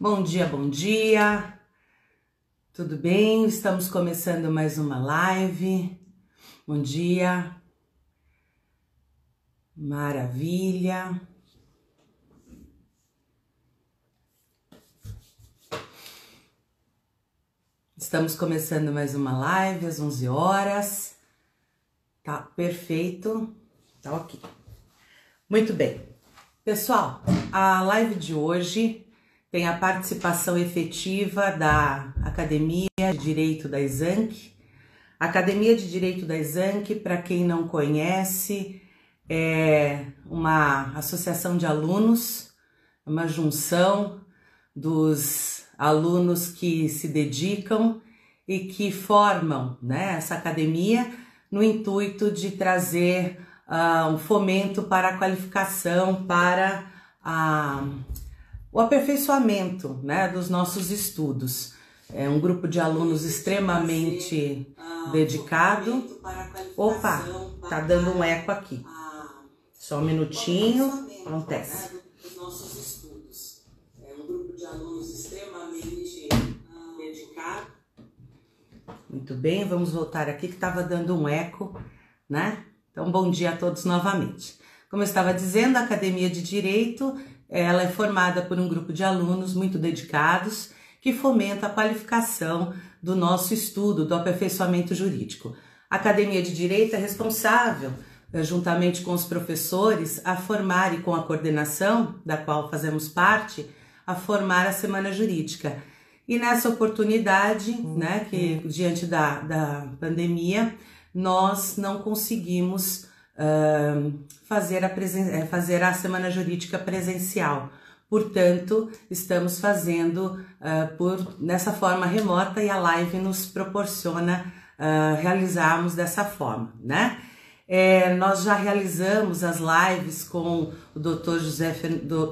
Bom dia, bom dia. Tudo bem? Estamos começando mais uma live. Bom dia. Maravilha. Estamos começando mais uma live às 11 horas. Tá perfeito. Tá ok. Muito bem. Pessoal, a live de hoje tem a participação efetiva da Academia de Direito da Exanc. Academia de Direito da Exanc, para quem não conhece, é uma associação de alunos, uma junção dos alunos que se dedicam e que formam né, essa academia no intuito de trazer uh, um fomento para a qualificação, para a, o aperfeiçoamento né, dos nossos estudos. É um grupo de alunos extremamente dedicado. Opa, tá dando um eco aqui. Só um minutinho, acontece. Muito bem, vamos voltar aqui que estava dando um eco, né? Então, bom dia a todos novamente. Como eu estava dizendo, a Academia de Direito, ela é formada por um grupo de alunos muito dedicados que fomenta a qualificação do nosso estudo do aperfeiçoamento jurídico. A Academia de Direito é responsável, eh, juntamente com os professores, a formar e com a coordenação, da qual fazemos parte, a formar a Semana Jurídica. E nessa oportunidade, né, que diante da, da pandemia, nós não conseguimos fazer, a eh, fazer a semana jurídica presencial. Portanto, estamos fazendo uh, por nessa forma remota e a live nos proporciona uh, realizarmos dessa forma, né? É, nós já realizamos as lives com o Dr. José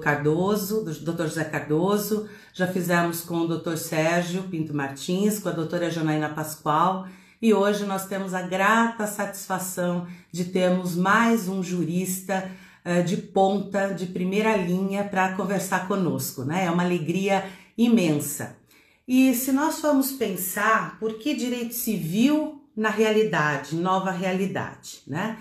Cardoso, do Dr. José Cardoso, já fizemos com o Dr. Sérgio Pinto Martins, com a doutora Janaína Pascoal e hoje nós temos a grata satisfação de termos mais um jurista uh, de ponta, de primeira linha, para conversar conosco, né? É uma alegria imensa. E se nós formos pensar por que direito civil na realidade, nova realidade, né?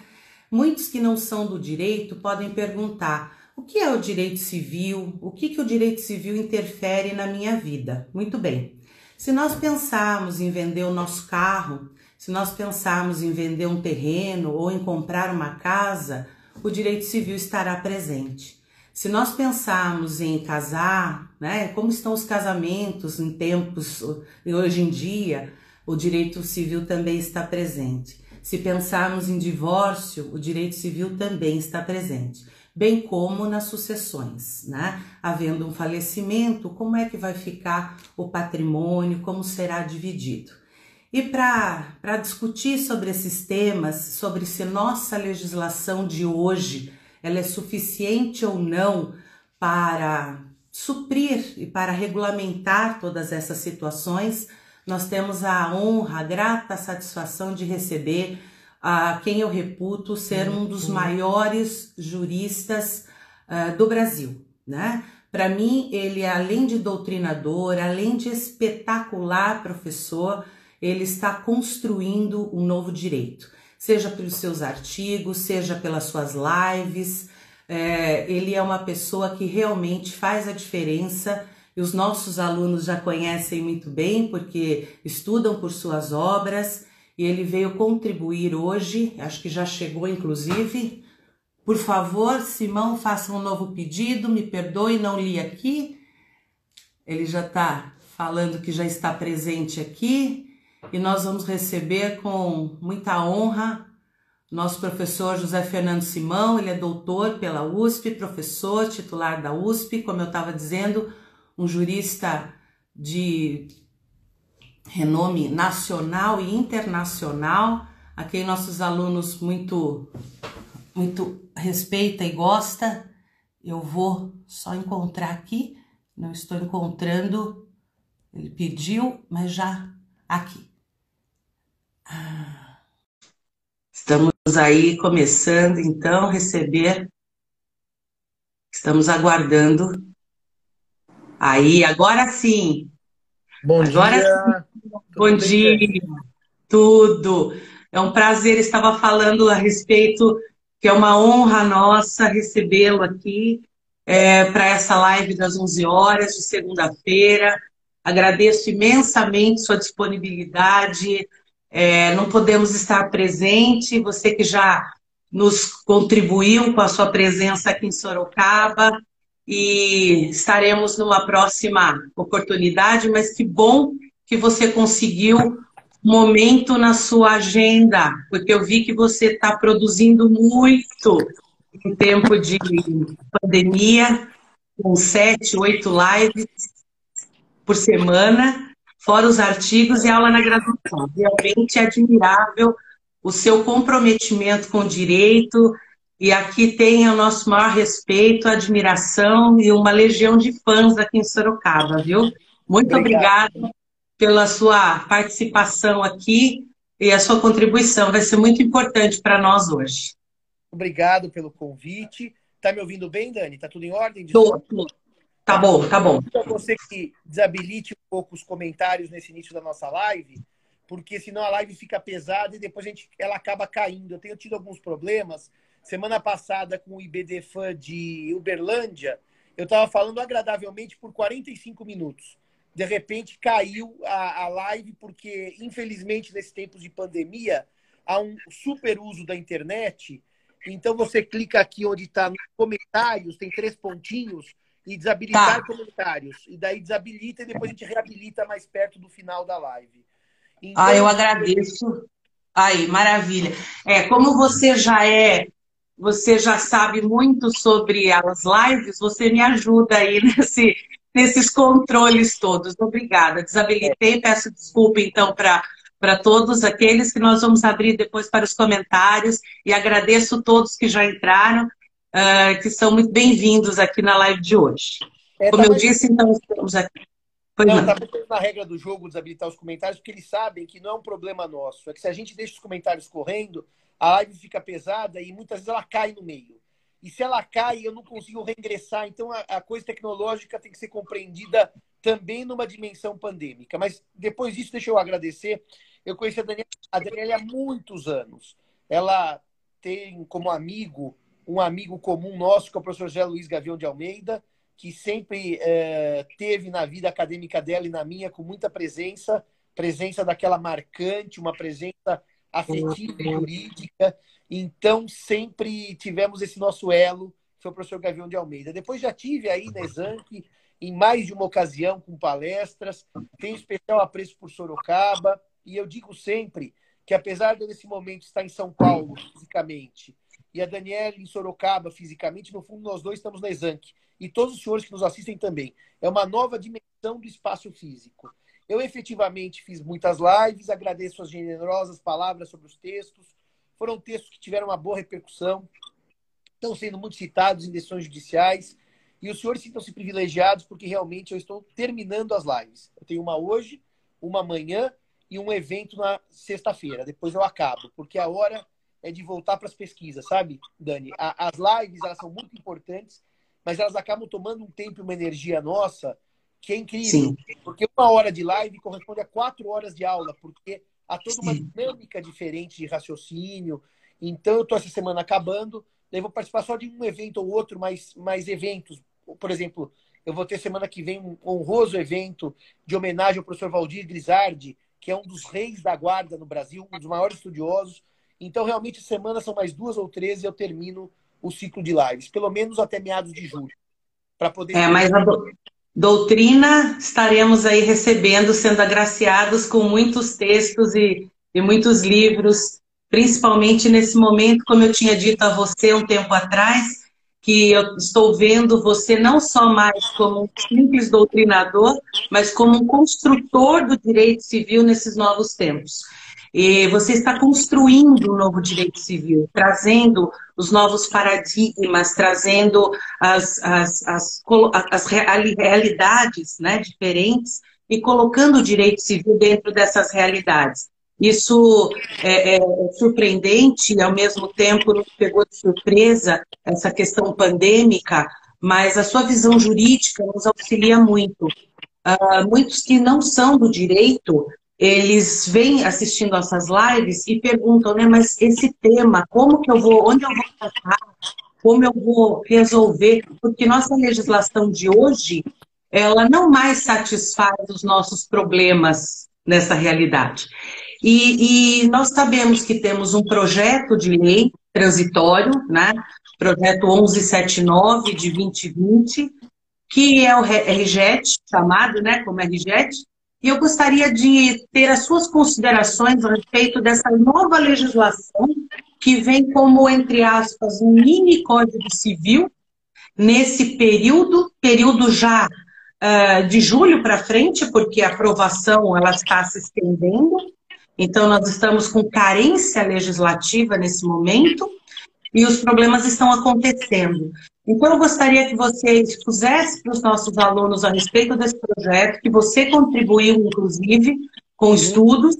Muitos que não são do direito podem perguntar: o que é o direito civil? O que, que o direito civil interfere na minha vida? Muito bem. Se nós pensarmos em vender o nosso carro, se nós pensarmos em vender um terreno ou em comprar uma casa, o direito civil estará presente. Se nós pensarmos em casar, né, como estão os casamentos em tempos hoje em dia, o direito civil também está presente. Se pensarmos em divórcio, o direito civil também está presente bem como nas sucessões, né? Havendo um falecimento, como é que vai ficar o patrimônio, como será dividido. E para discutir sobre esses temas, sobre se nossa legislação de hoje ela é suficiente ou não para suprir e para regulamentar todas essas situações, nós temos a honra, a grata satisfação de receber a quem eu reputo ser um dos uhum. maiores juristas uh, do Brasil, né? Para mim, ele, além de doutrinador, além de espetacular professor, ele está construindo um novo direito, seja pelos seus artigos, seja pelas suas lives. É, ele é uma pessoa que realmente faz a diferença e os nossos alunos já conhecem muito bem porque estudam por suas obras e ele veio contribuir hoje, acho que já chegou inclusive. Por favor, Simão, faça um novo pedido, me perdoe, não li aqui. Ele já está falando que já está presente aqui e nós vamos receber com muita honra nosso professor José Fernando Simão, ele é doutor pela USP, professor titular da USP, como eu estava dizendo, um jurista de renome nacional e internacional, a quem nossos alunos muito muito respeita e gosta. Eu vou só encontrar aqui, não estou encontrando. Ele pediu, mas já aqui. Ah. Estamos aí começando então a receber. Estamos aguardando Aí, agora sim. Bom agora dia. Sim. Bom dia. Tudo. É um prazer, estava falando a respeito, que é uma honra nossa recebê-lo aqui é, para essa live das 11 horas de segunda-feira. Agradeço imensamente sua disponibilidade. É, não podemos estar presente, você que já nos contribuiu com a sua presença aqui em Sorocaba e estaremos numa próxima oportunidade, mas que bom que você conseguiu um momento na sua agenda, porque eu vi que você está produzindo muito em tempo de pandemia, com sete, oito lives por semana, fora os artigos e aula na graduação. Realmente é admirável o seu comprometimento com o direito, e aqui tem o nosso maior respeito, admiração e uma legião de fãs aqui em Sorocaba, viu? Muito obrigada pela sua participação aqui e a sua contribuição. Vai ser muito importante para nós hoje. Obrigado pelo convite. Tá me ouvindo bem, Dani? Tá tudo em ordem? Tô, Tá bom, tá bom. Então, você que desabilite um pouco os comentários nesse início da nossa live, porque senão a live fica pesada e depois a gente, ela acaba caindo. Eu tenho tido alguns problemas. Semana passada, com o IBDFAN de Uberlândia, eu estava falando agradavelmente por 45 minutos. De repente caiu a, a live, porque, infelizmente, nesse tempo de pandemia, há um super uso da internet. Então você clica aqui onde está nos comentários, tem três pontinhos, e desabilitar tá. comentários. E daí desabilita e depois a gente reabilita mais perto do final da live. Então, ah, eu agradeço. Aí, maravilha. É, como você já é, você já sabe muito sobre as lives, você me ajuda aí nesse, nesses controles todos. Obrigada. Desabilitei, peço desculpa então para para todos aqueles que nós vamos abrir depois para os comentários e agradeço todos que já entraram uh, que são muito bem-vindos aqui na live de hoje. É, Como tá eu disse, então estamos aqui. Foi não, está na regra do jogo desabilitar os comentários, porque eles sabem que não é um problema nosso. É que se a gente deixa os comentários correndo, a live fica pesada e muitas vezes ela cai no meio. E se ela cai, eu não consigo reingressar. Então a, a coisa tecnológica tem que ser compreendida também numa dimensão pandêmica. Mas depois disso, deixa eu agradecer. Eu conheci a Daniela, a Daniela há muitos anos. Ela tem como amigo um amigo comum nosso, que é o professor José Luiz Gavião de Almeida, que sempre é, teve na vida acadêmica dela e na minha com muita presença, presença daquela marcante, uma presença afetiva e jurídica. Então, sempre tivemos esse nosso elo, que foi o professor Gavião de Almeida. Depois já tive aí na Exanc, em mais de uma ocasião, com palestras, tenho especial apreço por Sorocaba, e eu digo sempre que, apesar de nesse momento estar em São Paulo, fisicamente, e a Daniela em Sorocaba, fisicamente, no fundo, nós dois estamos na Exanc. E todos os senhores que nos assistem também. É uma nova dimensão do espaço físico. Eu efetivamente fiz muitas lives, agradeço as generosas palavras sobre os textos. Foram textos que tiveram uma boa repercussão, estão sendo muito citados em decisões judiciais. E os senhores sintam-se privilegiados porque realmente eu estou terminando as lives. Eu tenho uma hoje, uma amanhã e um evento na sexta-feira. Depois eu acabo, porque a hora é de voltar para as pesquisas, sabe, Dani? As lives, elas são muito importantes, mas elas acabam tomando um tempo e uma energia nossa que é incrível. Sim. Porque uma hora de live corresponde a quatro horas de aula, porque há toda uma dinâmica diferente de raciocínio. Então, eu estou essa semana acabando, daí vou participar só de um evento ou outro, mais, mais eventos. Por exemplo, eu vou ter semana que vem um honroso evento de homenagem ao professor Valdir Grisardi, que é um dos reis da guarda no Brasil, um dos maiores estudiosos. Então, realmente, semana são mais duas ou três e eu termino o ciclo de lives, pelo menos até meados de julho. Para poder. É, mas doutrina estaremos aí recebendo, sendo agraciados com muitos textos e, e muitos livros, principalmente nesse momento, como eu tinha dito a você um tempo atrás, que eu estou vendo você não só mais como um simples doutrinador, mas como um construtor do direito civil nesses novos tempos. Você está construindo um novo direito civil, trazendo os novos paradigmas, trazendo as, as, as, as realidades né, diferentes e colocando o direito civil dentro dessas realidades. Isso é, é, surpreendente e, ao mesmo tempo, nos pegou de surpresa essa questão pandêmica, mas a sua visão jurídica nos auxilia muito. Uh, muitos que não são do direito, eles vêm assistindo essas lives e perguntam, né, mas esse tema, como que eu vou, onde eu vou tratar, como eu vou resolver, porque nossa legislação de hoje, ela não mais satisfaz os nossos problemas nessa realidade. E, e nós sabemos que temos um projeto de lei transitório, né, projeto 1179 de 2020, que é o RJET, chamado né, como RJET, e eu gostaria de ter as suas considerações a respeito dessa nova legislação que vem como, entre aspas, um mini código civil nesse período, período já uh, de julho para frente, porque a aprovação ela está se estendendo, então nós estamos com carência legislativa nesse momento e os problemas estão acontecendo. Então, eu gostaria que você expusesse para os nossos alunos a respeito desse projeto, que você contribuiu, inclusive, com uhum. estudos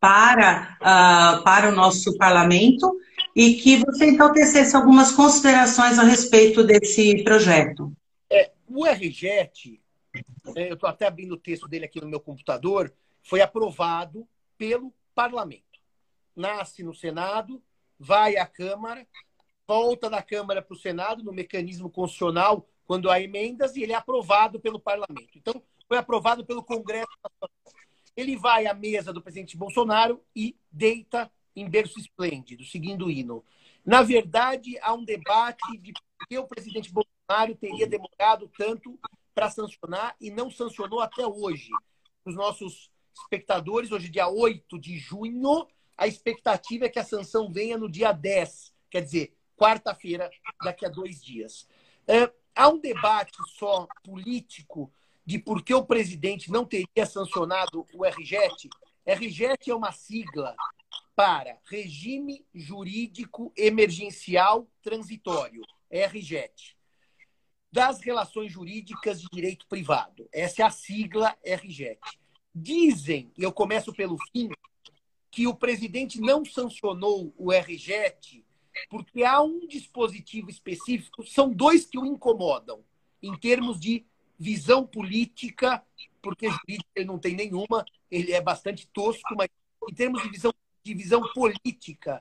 para, uh, para o nosso parlamento, e que você, então, tecesse algumas considerações a respeito desse projeto. É, o RJET, é, eu estou até abrindo o texto dele aqui no meu computador, foi aprovado pelo parlamento. Nasce no Senado, vai à Câmara, volta da Câmara para o Senado no mecanismo constitucional quando há emendas e ele é aprovado pelo parlamento. Então, foi aprovado pelo Congresso Nacional. Ele vai à mesa do presidente Bolsonaro e deita em berço esplêndido, seguindo o hino. Na verdade, há um debate de por que o presidente Bolsonaro teria demorado tanto para sancionar e não sancionou até hoje. Os nossos espectadores, hoje, dia 8 de junho, a expectativa é que a sanção venha no dia 10. Quer dizer, quarta-feira, daqui a dois dias. É, há um debate só político de por que o presidente não teria sancionado o RJET. RJET é uma sigla para Regime Jurídico Emergencial Transitório, RJET, das relações jurídicas de direito privado. Essa é a sigla RJET. Dizem, e eu começo pelo fim, que o presidente não sancionou o RJET porque há um dispositivo específico, são dois que o incomodam, em termos de visão política, porque jurídica ele não tem nenhuma, ele é bastante tosco, mas em termos de visão, de visão política,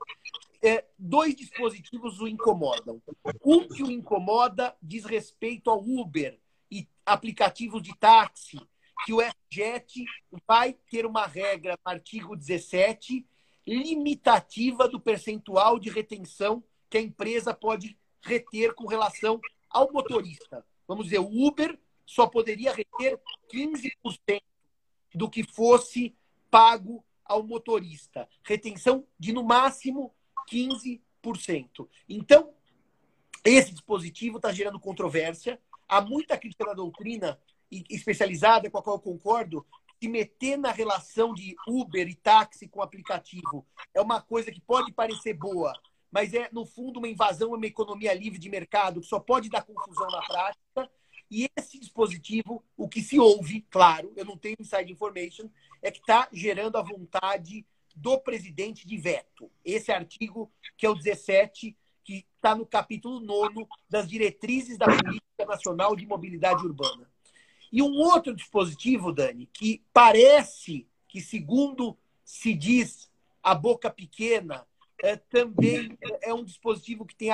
é, dois dispositivos o incomodam. Um que o incomoda diz respeito ao Uber e aplicativos de táxi, que o FJET vai ter uma regra no artigo 17 limitativa do percentual de retenção que a empresa pode reter com relação ao motorista. Vamos dizer, o Uber só poderia reter 15% do que fosse pago ao motorista. Retenção de, no máximo, 15%. Então, esse dispositivo está gerando controvérsia. Há muita crítica da doutrina especializada, com a qual eu concordo, se meter na relação de Uber e táxi com aplicativo é uma coisa que pode parecer boa, mas é, no fundo, uma invasão a uma economia livre de mercado que só pode dar confusão na prática. E esse dispositivo, o que se ouve, claro, eu não tenho inside information, é que está gerando a vontade do presidente de veto. Esse artigo, que é o 17, que está no capítulo 9 das diretrizes da Política Nacional de Mobilidade Urbana. E um outro dispositivo, Dani, que parece que, segundo se diz a boca pequena, é, também é um dispositivo que tem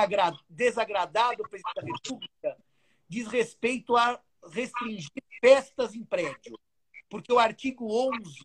desagradado o presidente da República, diz respeito a restringir festas em prédio. Porque o artigo 11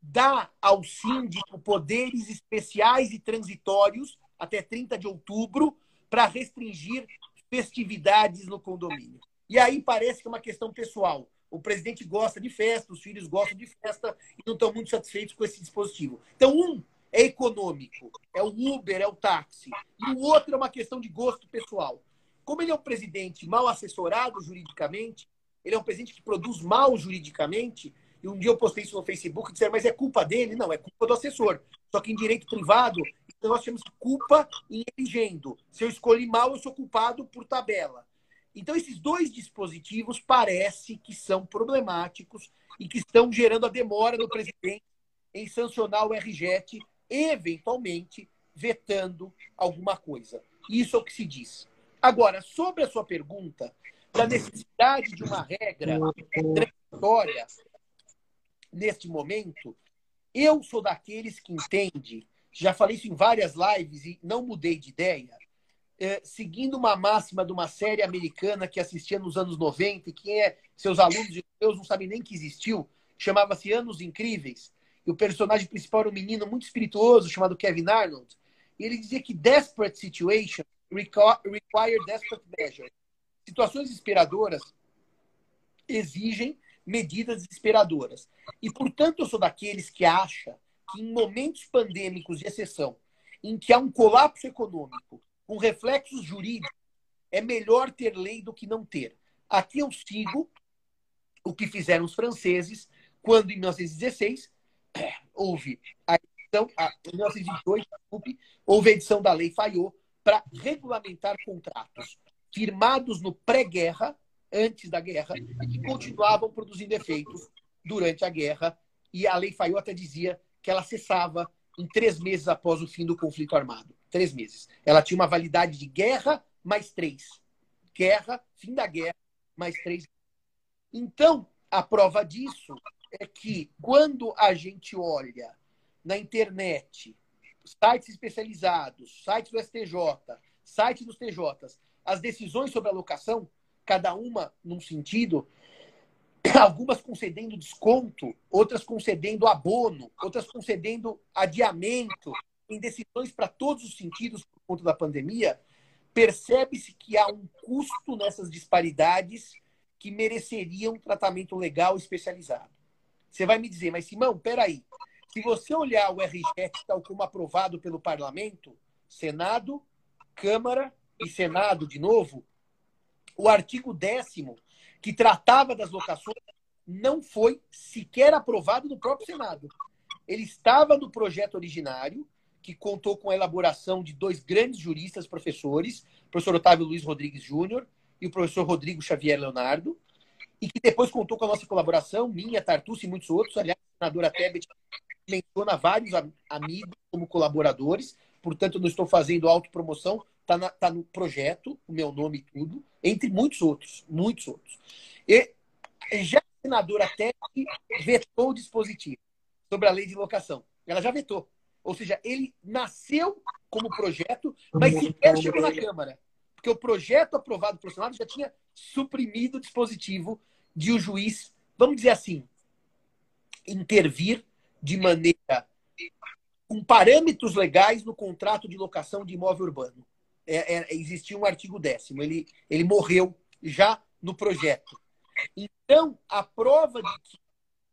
dá ao síndico poderes especiais e transitórios até 30 de outubro para restringir festividades no condomínio. E aí parece que é uma questão pessoal. O presidente gosta de festa, os filhos gostam de festa e não estão muito satisfeitos com esse dispositivo. Então, um é econômico, é o Uber, é o táxi. E o outro é uma questão de gosto pessoal. Como ele é um presidente mal assessorado juridicamente, ele é um presidente que produz mal juridicamente, e um dia eu postei isso no Facebook e disseram, mas é culpa dele? Não, é culpa do assessor. Só que em direito privado, nós temos culpa em elegendo. Se eu escolhi mal, eu sou culpado por tabela. Então, esses dois dispositivos parece que são problemáticos e que estão gerando a demora do presidente em sancionar o RJET, eventualmente vetando alguma coisa. Isso é o que se diz. Agora, sobre a sua pergunta, da necessidade de uma regra transitória neste momento, eu sou daqueles que entende, já falei isso em várias lives e não mudei de ideia, é, seguindo uma máxima de uma série americana que assistia nos anos 90 e que é, seus alunos e não sabem nem que existiu, chamava-se Anos Incríveis, e o personagem principal era um menino muito espirituoso chamado Kevin Arnold, e ele dizia que desperate situation require desperate measures. Situações desesperadoras exigem medidas desesperadoras. E, portanto, eu sou daqueles que acha que em momentos pandêmicos de exceção, em que há um colapso econômico com reflexos jurídicos, é melhor ter lei do que não ter. Aqui eu sigo o que fizeram os franceses quando, em 1916, houve a edição, a, em 1922, desculpe, houve a edição da Lei Fayot para regulamentar contratos firmados no pré-guerra, antes da guerra, e que continuavam produzindo efeitos durante a guerra. E a Lei Fayot até dizia que ela cessava em três meses após o fim do conflito armado. Três meses. Ela tinha uma validade de guerra mais três. Guerra, fim da guerra, mais três. Então, a prova disso é que quando a gente olha na internet, sites especializados, sites do STJ, sites dos TJs, as decisões sobre alocação, cada uma num sentido, algumas concedendo desconto, outras concedendo abono, outras concedendo adiamento, em decisões para todos os sentidos por conta da pandemia, percebe-se que há um custo nessas disparidades que mereceriam um tratamento legal especializado. Você vai me dizer, mas Simão, peraí. Se você olhar o RGET tal como aprovado pelo parlamento, Senado, Câmara e Senado de novo, o artigo 10 que tratava das locações não foi sequer aprovado no próprio Senado. Ele estava no projeto originário, que contou com a elaboração de dois grandes juristas professores, o professor Otávio Luiz Rodrigues Júnior e o professor Rodrigo Xavier Leonardo, e que depois contou com a nossa colaboração, minha, Tartuce e muitos outros. Aliás, a senadora Tebet menciona vários amigos como colaboradores, portanto, não estou fazendo autopromoção, está tá no projeto, o meu nome e tudo, entre muitos outros, muitos outros. E já a senadora Tebet vetou o dispositivo sobre a lei de locação. Ela já vetou. Ou seja, ele nasceu como projeto, mas sequer chegou na Câmara. Porque o projeto aprovado pelo Senado já tinha suprimido o dispositivo de o juiz, vamos dizer assim, intervir de maneira com parâmetros legais no contrato de locação de imóvel urbano. É, é, existia um artigo décimo, ele, ele morreu já no projeto. Então, a prova de que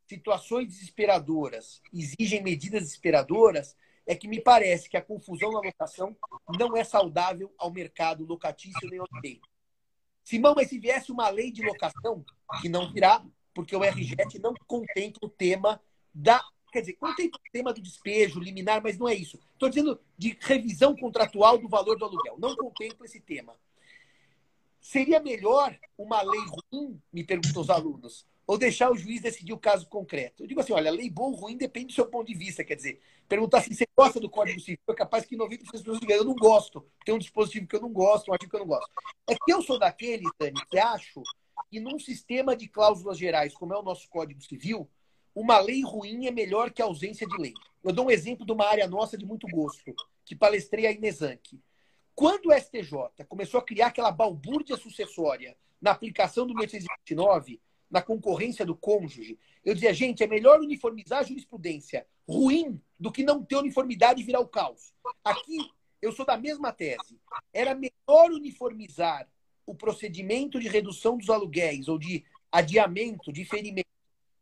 situações desesperadoras exigem medidas desesperadoras é que me parece que a confusão na locação não é saudável ao mercado locatício nem ao direito. Simão, mas se viesse uma lei de locação, que não virá, porque o RGET não contempla o tema da. Quer dizer, contempla o tema do despejo, liminar, mas não é isso. Estou dizendo de revisão contratual do valor do aluguel. Não contempla esse tema. Seria melhor uma lei ruim, me perguntam os alunos, ou deixar o juiz decidir o caso concreto? Eu digo assim: olha, lei boa ou ruim depende do seu ponto de vista. Quer dizer, perguntar se você gosta do Código Civil, é capaz que 90% das pessoas digam, eu não gosto. Tem um dispositivo que eu não gosto, um artigo que eu não gosto. É que eu sou daqueles, Dani, que acho que num sistema de cláusulas gerais, como é o nosso Código Civil, uma lei ruim é melhor que a ausência de lei. Eu dou um exemplo de uma área nossa de muito gosto, que palestrei a Inesank. Quando o STJ começou a criar aquela balbúrdia sucessória na aplicação do 1829, na concorrência do cônjuge, eu dizia, gente, é melhor uniformizar a jurisprudência ruim do que não ter uniformidade e virar o caos. Aqui, eu sou da mesma tese. Era melhor uniformizar o procedimento de redução dos aluguéis ou de adiamento, de ferimento,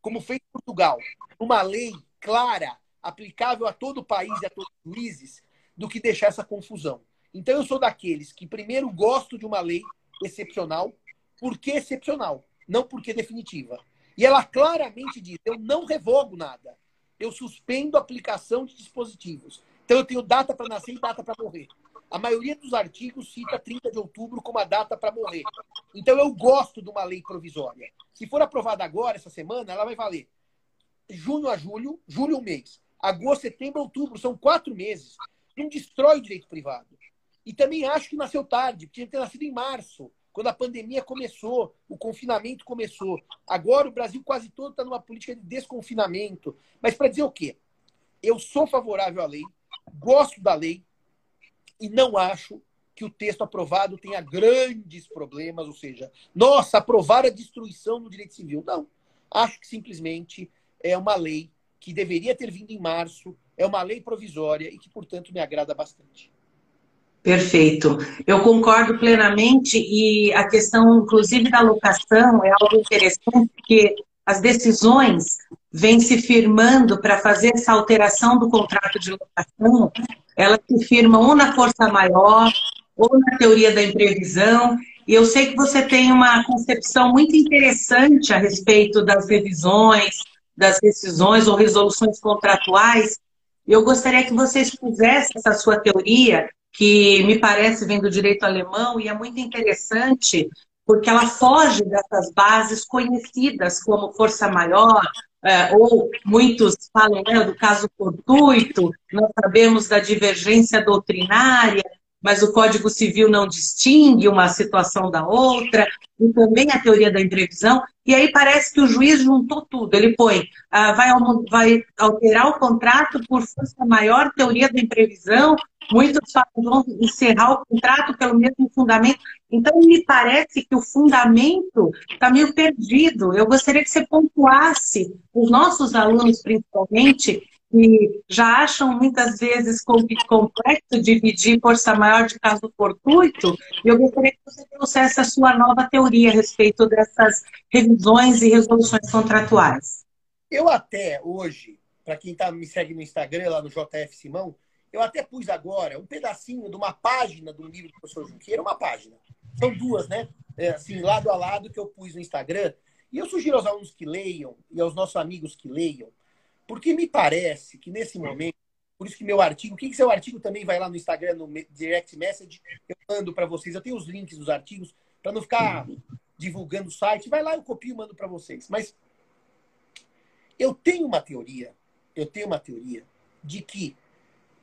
como fez Portugal, uma lei clara, aplicável a todo o país e a todos os juízes, do que deixar essa confusão. Então, eu sou daqueles que, primeiro, gosto de uma lei excepcional, porque excepcional não porque definitiva. E ela claramente diz: eu não revogo nada. Eu suspendo a aplicação de dispositivos. Então eu tenho data para nascer e data para morrer. A maioria dos artigos cita 30 de outubro como a data para morrer. Então eu gosto de uma lei provisória. Se for aprovada agora, essa semana, ela vai valer junho a julho, julho um mês, agosto, setembro, outubro, são quatro meses. Não destrói o direito privado. E também acho que nasceu tarde, tinha que ter nascido em março quando a pandemia começou, o confinamento começou. Agora o Brasil quase todo está numa política de desconfinamento. Mas para dizer o quê? Eu sou favorável à lei, gosto da lei e não acho que o texto aprovado tenha grandes problemas, ou seja, nossa, aprovar a destruição do direito civil. Não. Acho que simplesmente é uma lei que deveria ter vindo em março, é uma lei provisória e que, portanto, me agrada bastante. Perfeito. Eu concordo plenamente e a questão, inclusive, da locação é algo interessante, porque as decisões vêm se firmando para fazer essa alteração do contrato de locação, elas se firmam ou na força maior, ou na teoria da imprevisão, e eu sei que você tem uma concepção muito interessante a respeito das revisões, das decisões ou resoluções contratuais. Eu gostaria que você expusesse essa sua teoria que me parece vem do direito alemão e é muito interessante porque ela foge dessas bases conhecidas como força maior, é, ou muitos falam né, do caso fortuito, nós sabemos da divergência doutrinária, mas o Código Civil não distingue uma situação da outra, e também a teoria da imprevisão, e aí parece que o juiz juntou tudo. Ele põe, ah, vai, vai alterar o contrato por força maior, teoria da imprevisão, muitos vão encerrar o contrato pelo mesmo fundamento. Então, me parece que o fundamento está meio perdido. Eu gostaria que você pontuasse, os nossos alunos principalmente, que já acham muitas vezes complexo dividir força maior de caso fortuito, e eu gostaria que você trouxesse a sua nova teoria a respeito dessas revisões e resoluções contratuais. Eu até hoje, para quem tá, me segue no Instagram, lá no JF Simão, eu até pus agora um pedacinho de uma página do livro do professor Junqueira, uma página. São duas, né? É, assim, lado a lado que eu pus no Instagram. E eu sugiro aos alunos que leiam e aos nossos amigos que leiam, porque me parece que nesse momento, por isso que meu artigo, quem que seu artigo também vai lá no Instagram, no direct message, eu mando para vocês. Eu tenho os links dos artigos para não ficar divulgando o site. Vai lá, eu copio e mando para vocês. Mas eu tenho uma teoria, eu tenho uma teoria de que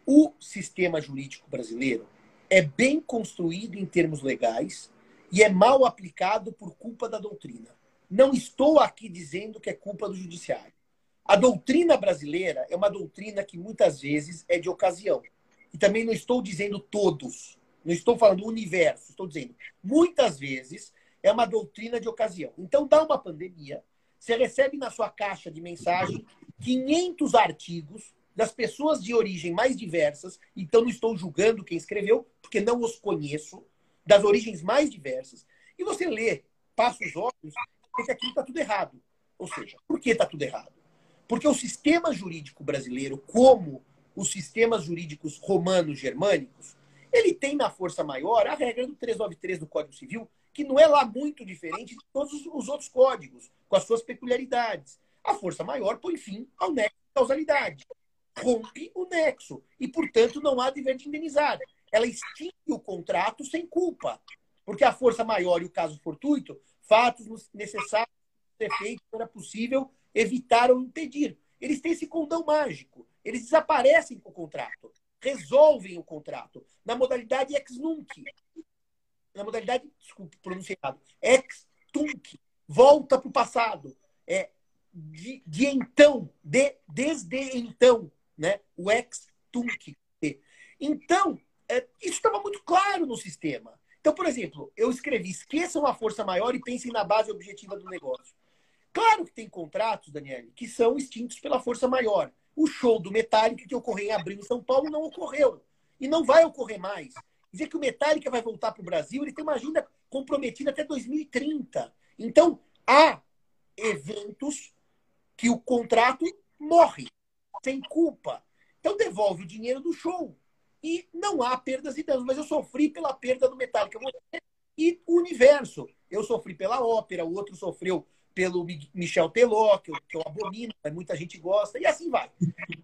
o sistema jurídico brasileiro é bem construído em termos legais e é mal aplicado por culpa da doutrina. Não estou aqui dizendo que é culpa do judiciário. A doutrina brasileira é uma doutrina que muitas vezes é de ocasião. E também não estou dizendo todos, não estou falando universo, estou dizendo muitas vezes é uma doutrina de ocasião. Então, dá uma pandemia, você recebe na sua caixa de mensagem 500 artigos das pessoas de origem mais diversas, então não estou julgando quem escreveu, porque não os conheço, das origens mais diversas, e você lê, passa os olhos, e aquilo está tudo errado. Ou seja, por que está tudo errado? Porque o sistema jurídico brasileiro, como os sistemas jurídicos romanos germânicos, ele tem na força maior a regra do 393 do Código Civil, que não é lá muito diferente de todos os outros códigos, com as suas peculiaridades. A força maior põe fim ao nexo de causalidade, rompe o nexo e, portanto, não há dever de. Ela extingue o contrato sem culpa, porque a força maior e o caso fortuito, fatos necessários ser feitos era possível evitar ou impedir. Eles têm esse condão mágico. Eles desaparecem com o contrato, resolvem o contrato na modalidade ex nunc. Na modalidade, desculpe, pronunciado, ex tunc. Volta para o passado. É de, de então, de, desde então, né? O ex tunc. Então, é, isso estava muito claro no sistema. Então, por exemplo, eu escrevi: esqueçam a força maior e pensem na base objetiva do negócio. Claro que tem contratos, Daniele, que são extintos pela força maior. O show do Metallica que ocorreu em abril em São Paulo não ocorreu. E não vai ocorrer mais. Dizer que o Metallica vai voltar para o Brasil, ele tem uma agenda comprometida até 2030. Então, há eventos que o contrato morre, sem culpa. Então, devolve o dinheiro do show. E não há perdas e danos. Mas eu sofri pela perda do Metallica. E o universo. Eu sofri pela ópera, o outro sofreu pelo Michel Teló, que eu, que eu abomino, mas muita gente gosta, e assim vai.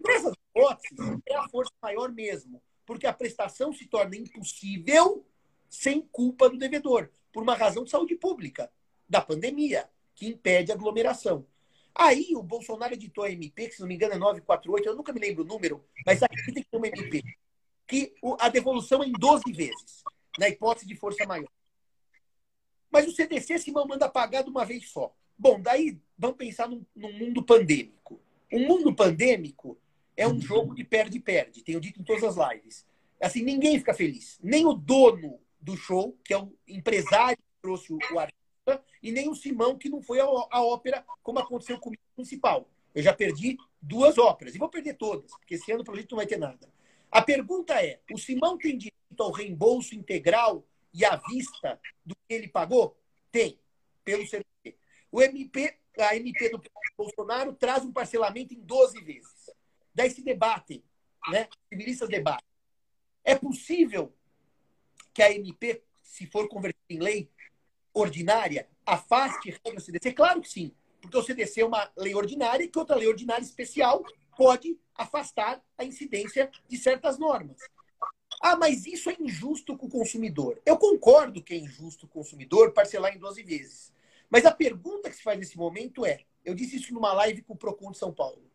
Nessas hipóteses, é a força maior mesmo, porque a prestação se torna impossível sem culpa do devedor, por uma razão de saúde pública, da pandemia, que impede aglomeração. Aí o Bolsonaro editou a MP, que se não me engano é 948, eu nunca me lembro o número, mas aqui tem que ter uma MP, que a devolução é em 12 vezes, na hipótese de força maior. Mas o CDC se manda pagar de uma vez só. Bom, daí vamos pensar num, num mundo pandêmico. Um mundo pandêmico é um jogo de perde-perde, tenho dito em todas as lives. Assim, ninguém fica feliz. Nem o dono do show, que é o empresário que trouxe o artista, e nem o Simão, que não foi a ópera, como aconteceu comigo no principal. Eu já perdi duas óperas, e vou perder todas, porque esse ano, pelo jeito, não vai ter nada. A pergunta é: o Simão tem direito ao reembolso integral e à vista do que ele pagou? Tem, pelo CDC. O MP, a MP do Bolsonaro traz um parcelamento em 12 vezes. Daí se debatem, né? Civilistas debatem. É possível que a MP, se for convertida em lei ordinária, afaste do CDC? Claro que sim, porque o CDC é uma lei ordinária e que outra lei ordinária especial pode afastar a incidência de certas normas. Ah, mas isso é injusto com o consumidor. Eu concordo que é injusto o consumidor parcelar em 12 vezes. Mas a pergunta que se faz nesse momento é: eu disse isso numa live com o Procon de São Paulo.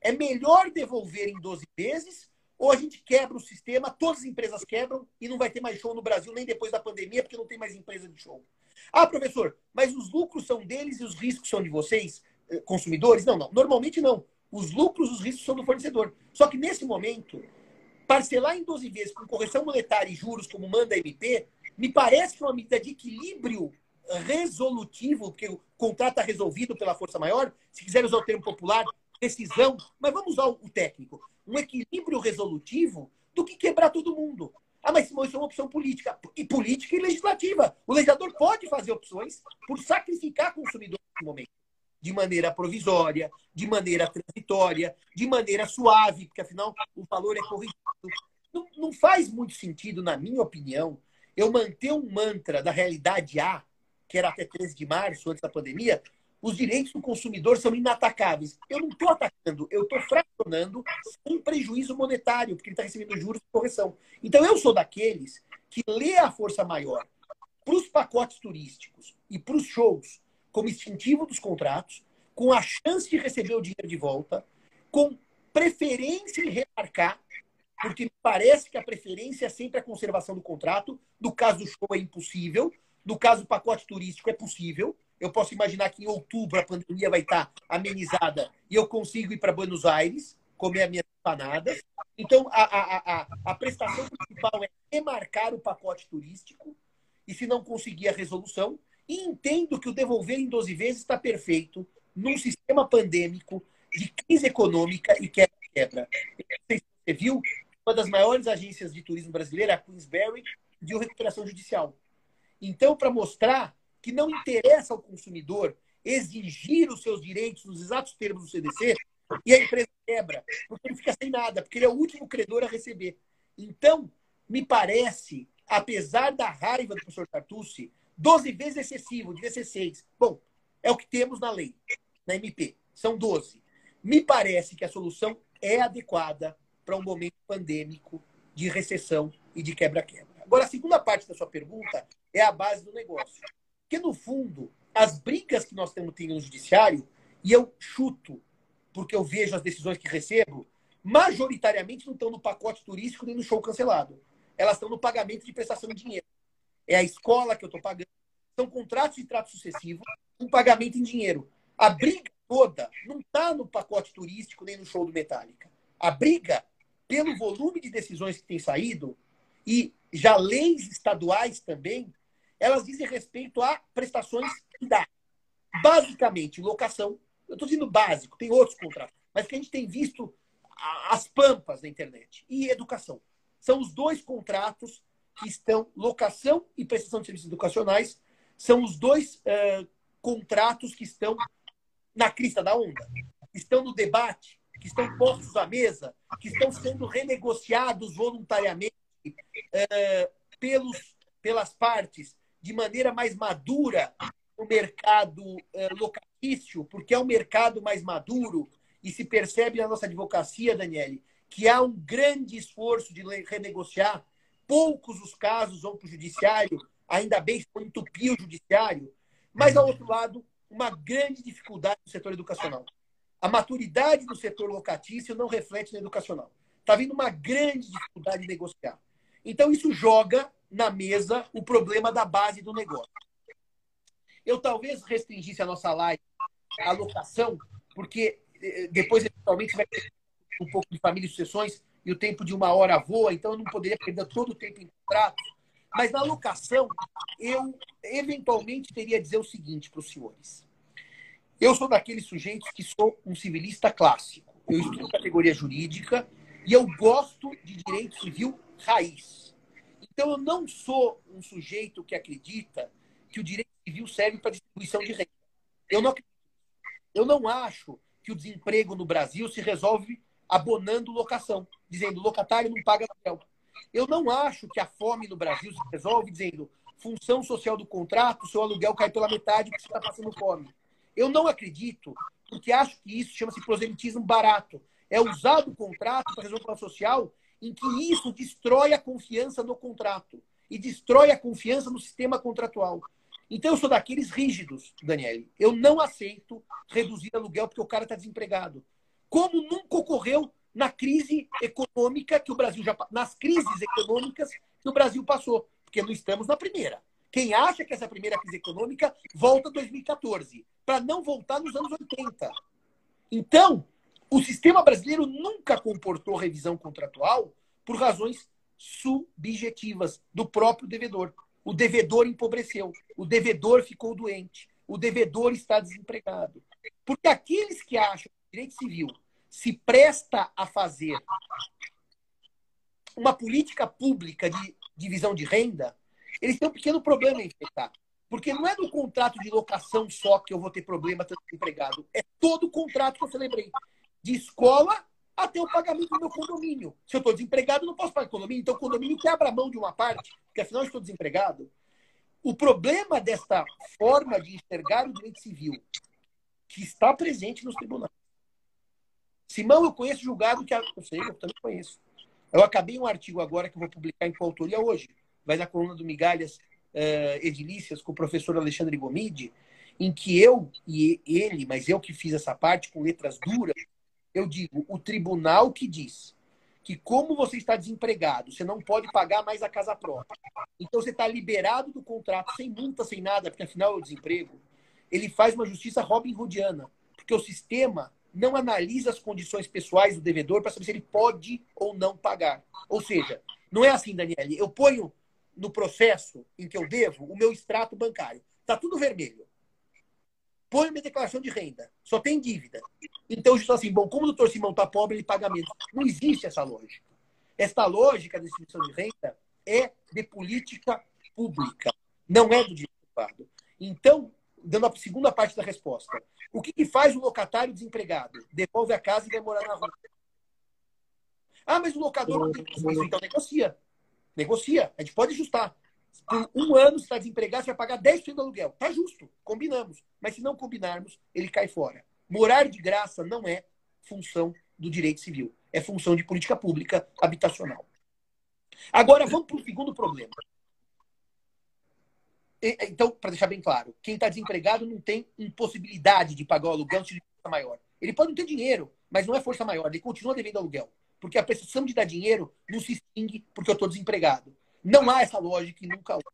É melhor devolver em 12 vezes ou a gente quebra o sistema, todas as empresas quebram e não vai ter mais show no Brasil nem depois da pandemia, porque não tem mais empresa de show. Ah, professor, mas os lucros são deles e os riscos são de vocês, eh, consumidores? Não, não. Normalmente não. Os lucros, os riscos são do fornecedor. Só que nesse momento, parcelar em 12 vezes com correção monetária e juros, como manda a MP, me parece uma medida de equilíbrio resolutivo, porque o contrato está resolvido pela força maior. Se quiser usar o termo popular, decisão, mas vamos usar o técnico, um equilíbrio resolutivo do que quebrar todo mundo. Ah, mas isso é uma opção política. E política e legislativa. O legislador pode fazer opções por sacrificar consumidor nesse momento. De maneira provisória, de maneira transitória, de maneira suave, porque afinal o valor é corrigido. Não, não faz muito sentido, na minha opinião, eu manter um mantra da realidade A, que era até 13 de março, antes da pandemia, os direitos do consumidor são inatacáveis. Eu não estou atacando, eu estou fracionando sem prejuízo monetário, porque ele está recebendo juros de correção. Então, eu sou daqueles que lê a força maior para os pacotes turísticos e para os shows como instintivo dos contratos, com a chance de receber o dinheiro de volta, com preferência em remarcar, porque me parece que a preferência é sempre a conservação do contrato. No caso do show é impossível, no caso do pacote turístico é possível. Eu posso imaginar que em outubro a pandemia vai estar amenizada e eu consigo ir para Buenos Aires comer as minhas empanadas. Então, a, a, a, a prestação principal é remarcar o pacote turístico e, se não conseguir a resolução, e entendo que o devolver em 12 vezes está perfeito num sistema pandêmico de crise econômica e quebra-quebra. Você viu, uma das maiores agências de turismo brasileira, a Queensberry, deu recuperação judicial. Então, para mostrar que não interessa ao consumidor exigir os seus direitos nos exatos termos do CDC e a empresa quebra, porque ele fica sem nada, porque ele é o último credor a receber. Então, me parece, apesar da raiva do professor Tartucci, 12 vezes excessivo, devia ser 6. Bom, é o que temos na lei, na MP. São 12. Me parece que a solução é adequada para um momento pandêmico de recessão e de quebra-quebra. Agora, a segunda parte da sua pergunta é a base do negócio. Porque, no fundo, as brigas que nós temos no judiciário, e eu chuto, porque eu vejo as decisões que recebo, majoritariamente não estão no pacote turístico nem no show cancelado. Elas estão no pagamento de prestação de dinheiro. É a escola que eu estou pagando. São contratos de trato sucessivo com pagamento em dinheiro. A briga toda não está no pacote turístico nem no show do Metallica. A briga, pelo volume de decisões que tem saído, e já leis estaduais também, elas dizem respeito a prestações que dá. Basicamente, locação. Eu estou dizendo básico, tem outros contratos. Mas que a gente tem visto as pampas na internet. E educação. São os dois contratos que estão, locação e prestação de serviços educacionais, são os dois uh, contratos que estão na crista da onda, que estão no debate, que estão postos à mesa, que estão sendo renegociados voluntariamente uh, pelos, pelas partes de maneira mais madura o mercado eh, locatício, porque é um mercado mais maduro e se percebe na nossa advocacia, Daniele, que há um grande esforço de renegociar. Poucos os casos vão para o judiciário, ainda bem que entupir o judiciário, mas, ao outro lado, uma grande dificuldade no setor educacional. A maturidade do setor locatício não reflete no educacional. Está vindo uma grande dificuldade de negociar. Então, isso joga na mesa o problema da base do negócio. Eu talvez restringisse a nossa live à locação, porque eh, depois, eventualmente, vai ter um pouco de família e sucessões e o tempo de uma hora voa, então eu não poderia perder todo o tempo em contrato. Mas na locação, eu eventualmente teria a dizer o seguinte para os senhores. Eu sou daqueles sujeitos que sou um civilista clássico. Eu estudo categoria jurídica e eu gosto de direito civil raiz. Então eu não sou um sujeito que acredita que o direito civil serve para distribuição de renda. Eu não acredito. Eu não acho que o desemprego no Brasil se resolve abonando locação, dizendo locatário não paga aluguel. Eu não acho que a fome no Brasil se resolve dizendo função social do contrato, seu aluguel cai pela metade porque você está passando fome. Eu não acredito, porque acho que isso chama-se proselitismo barato. É usar o contrato para resolver o problema social em que isso destrói a confiança no contrato e destrói a confiança no sistema contratual. Então, eu sou daqueles rígidos, Daniele. Eu não aceito reduzir aluguel porque o cara está desempregado. Como nunca ocorreu na crise econômica que o Brasil já nas crises econômicas que o Brasil passou, porque não estamos na primeira. Quem acha que essa primeira crise econômica volta em 2014, para não voltar nos anos 80. Então, o sistema brasileiro nunca comportou revisão contratual por razões subjetivas do próprio devedor. O devedor empobreceu, o devedor ficou doente, o devedor está desempregado. Porque aqueles que acham que o direito civil se presta a fazer uma política pública de divisão de renda, eles têm um pequeno problema em enfrentar. Porque não é no contrato de locação só que eu vou ter problema tanto empregado. É todo o contrato que eu celebrei. De escola até o pagamento do meu condomínio. Se eu estou desempregado, não posso pagar condomínio. Então o condomínio quebra a mão de uma parte, porque afinal eu estou desempregado. O problema desta forma de enxergar o direito civil, que está presente nos tribunais, Simão, eu conheço julgado que. Eu sei, eu também conheço. Eu acabei um artigo agora que eu vou publicar em coautoria hoje. Vai na coluna do Migalhas uh, Edilícias com o professor Alexandre Gomide, em que eu e ele, mas eu que fiz essa parte com letras duras, eu digo: o tribunal que diz que, como você está desempregado, você não pode pagar mais a casa própria. Então você está liberado do contrato, sem multa, sem nada, porque afinal é o desemprego. Ele faz uma justiça Robin Hoodiana, porque o sistema não analisa as condições pessoais do devedor para saber se ele pode ou não pagar. Ou seja, não é assim, Daniele. Eu ponho no processo em que eu devo o meu extrato bancário. Está tudo vermelho. Põe minha declaração de renda. Só tem dívida. Então, eu estou assim, bom, como o doutor Simão está pobre, ele paga menos. Não existe essa lógica. Esta lógica da distribuição de renda é de política pública, não é do direito privado. Então, dando a segunda parte da resposta. O que, que faz o locatário desempregado? Devolve a casa e vai morar na rua. Ah, mas o locador não tem isso, então negocia. Negocia. A gente pode ajustar. Por um ano, está desempregado, você vai pagar 10% do aluguel. Tá justo, combinamos. Mas se não combinarmos, ele cai fora. Morar de graça não é função do direito civil. É função de política pública habitacional. Agora, vamos para o segundo problema. Então, para deixar bem claro, quem está desempregado não tem impossibilidade de pagar o aluguel se de força maior. Ele pode não ter dinheiro, mas não é força maior, ele continua devendo aluguel. Porque a prestação de dar dinheiro não se extingue porque eu estou desempregado. Não há essa lógica e nunca houve.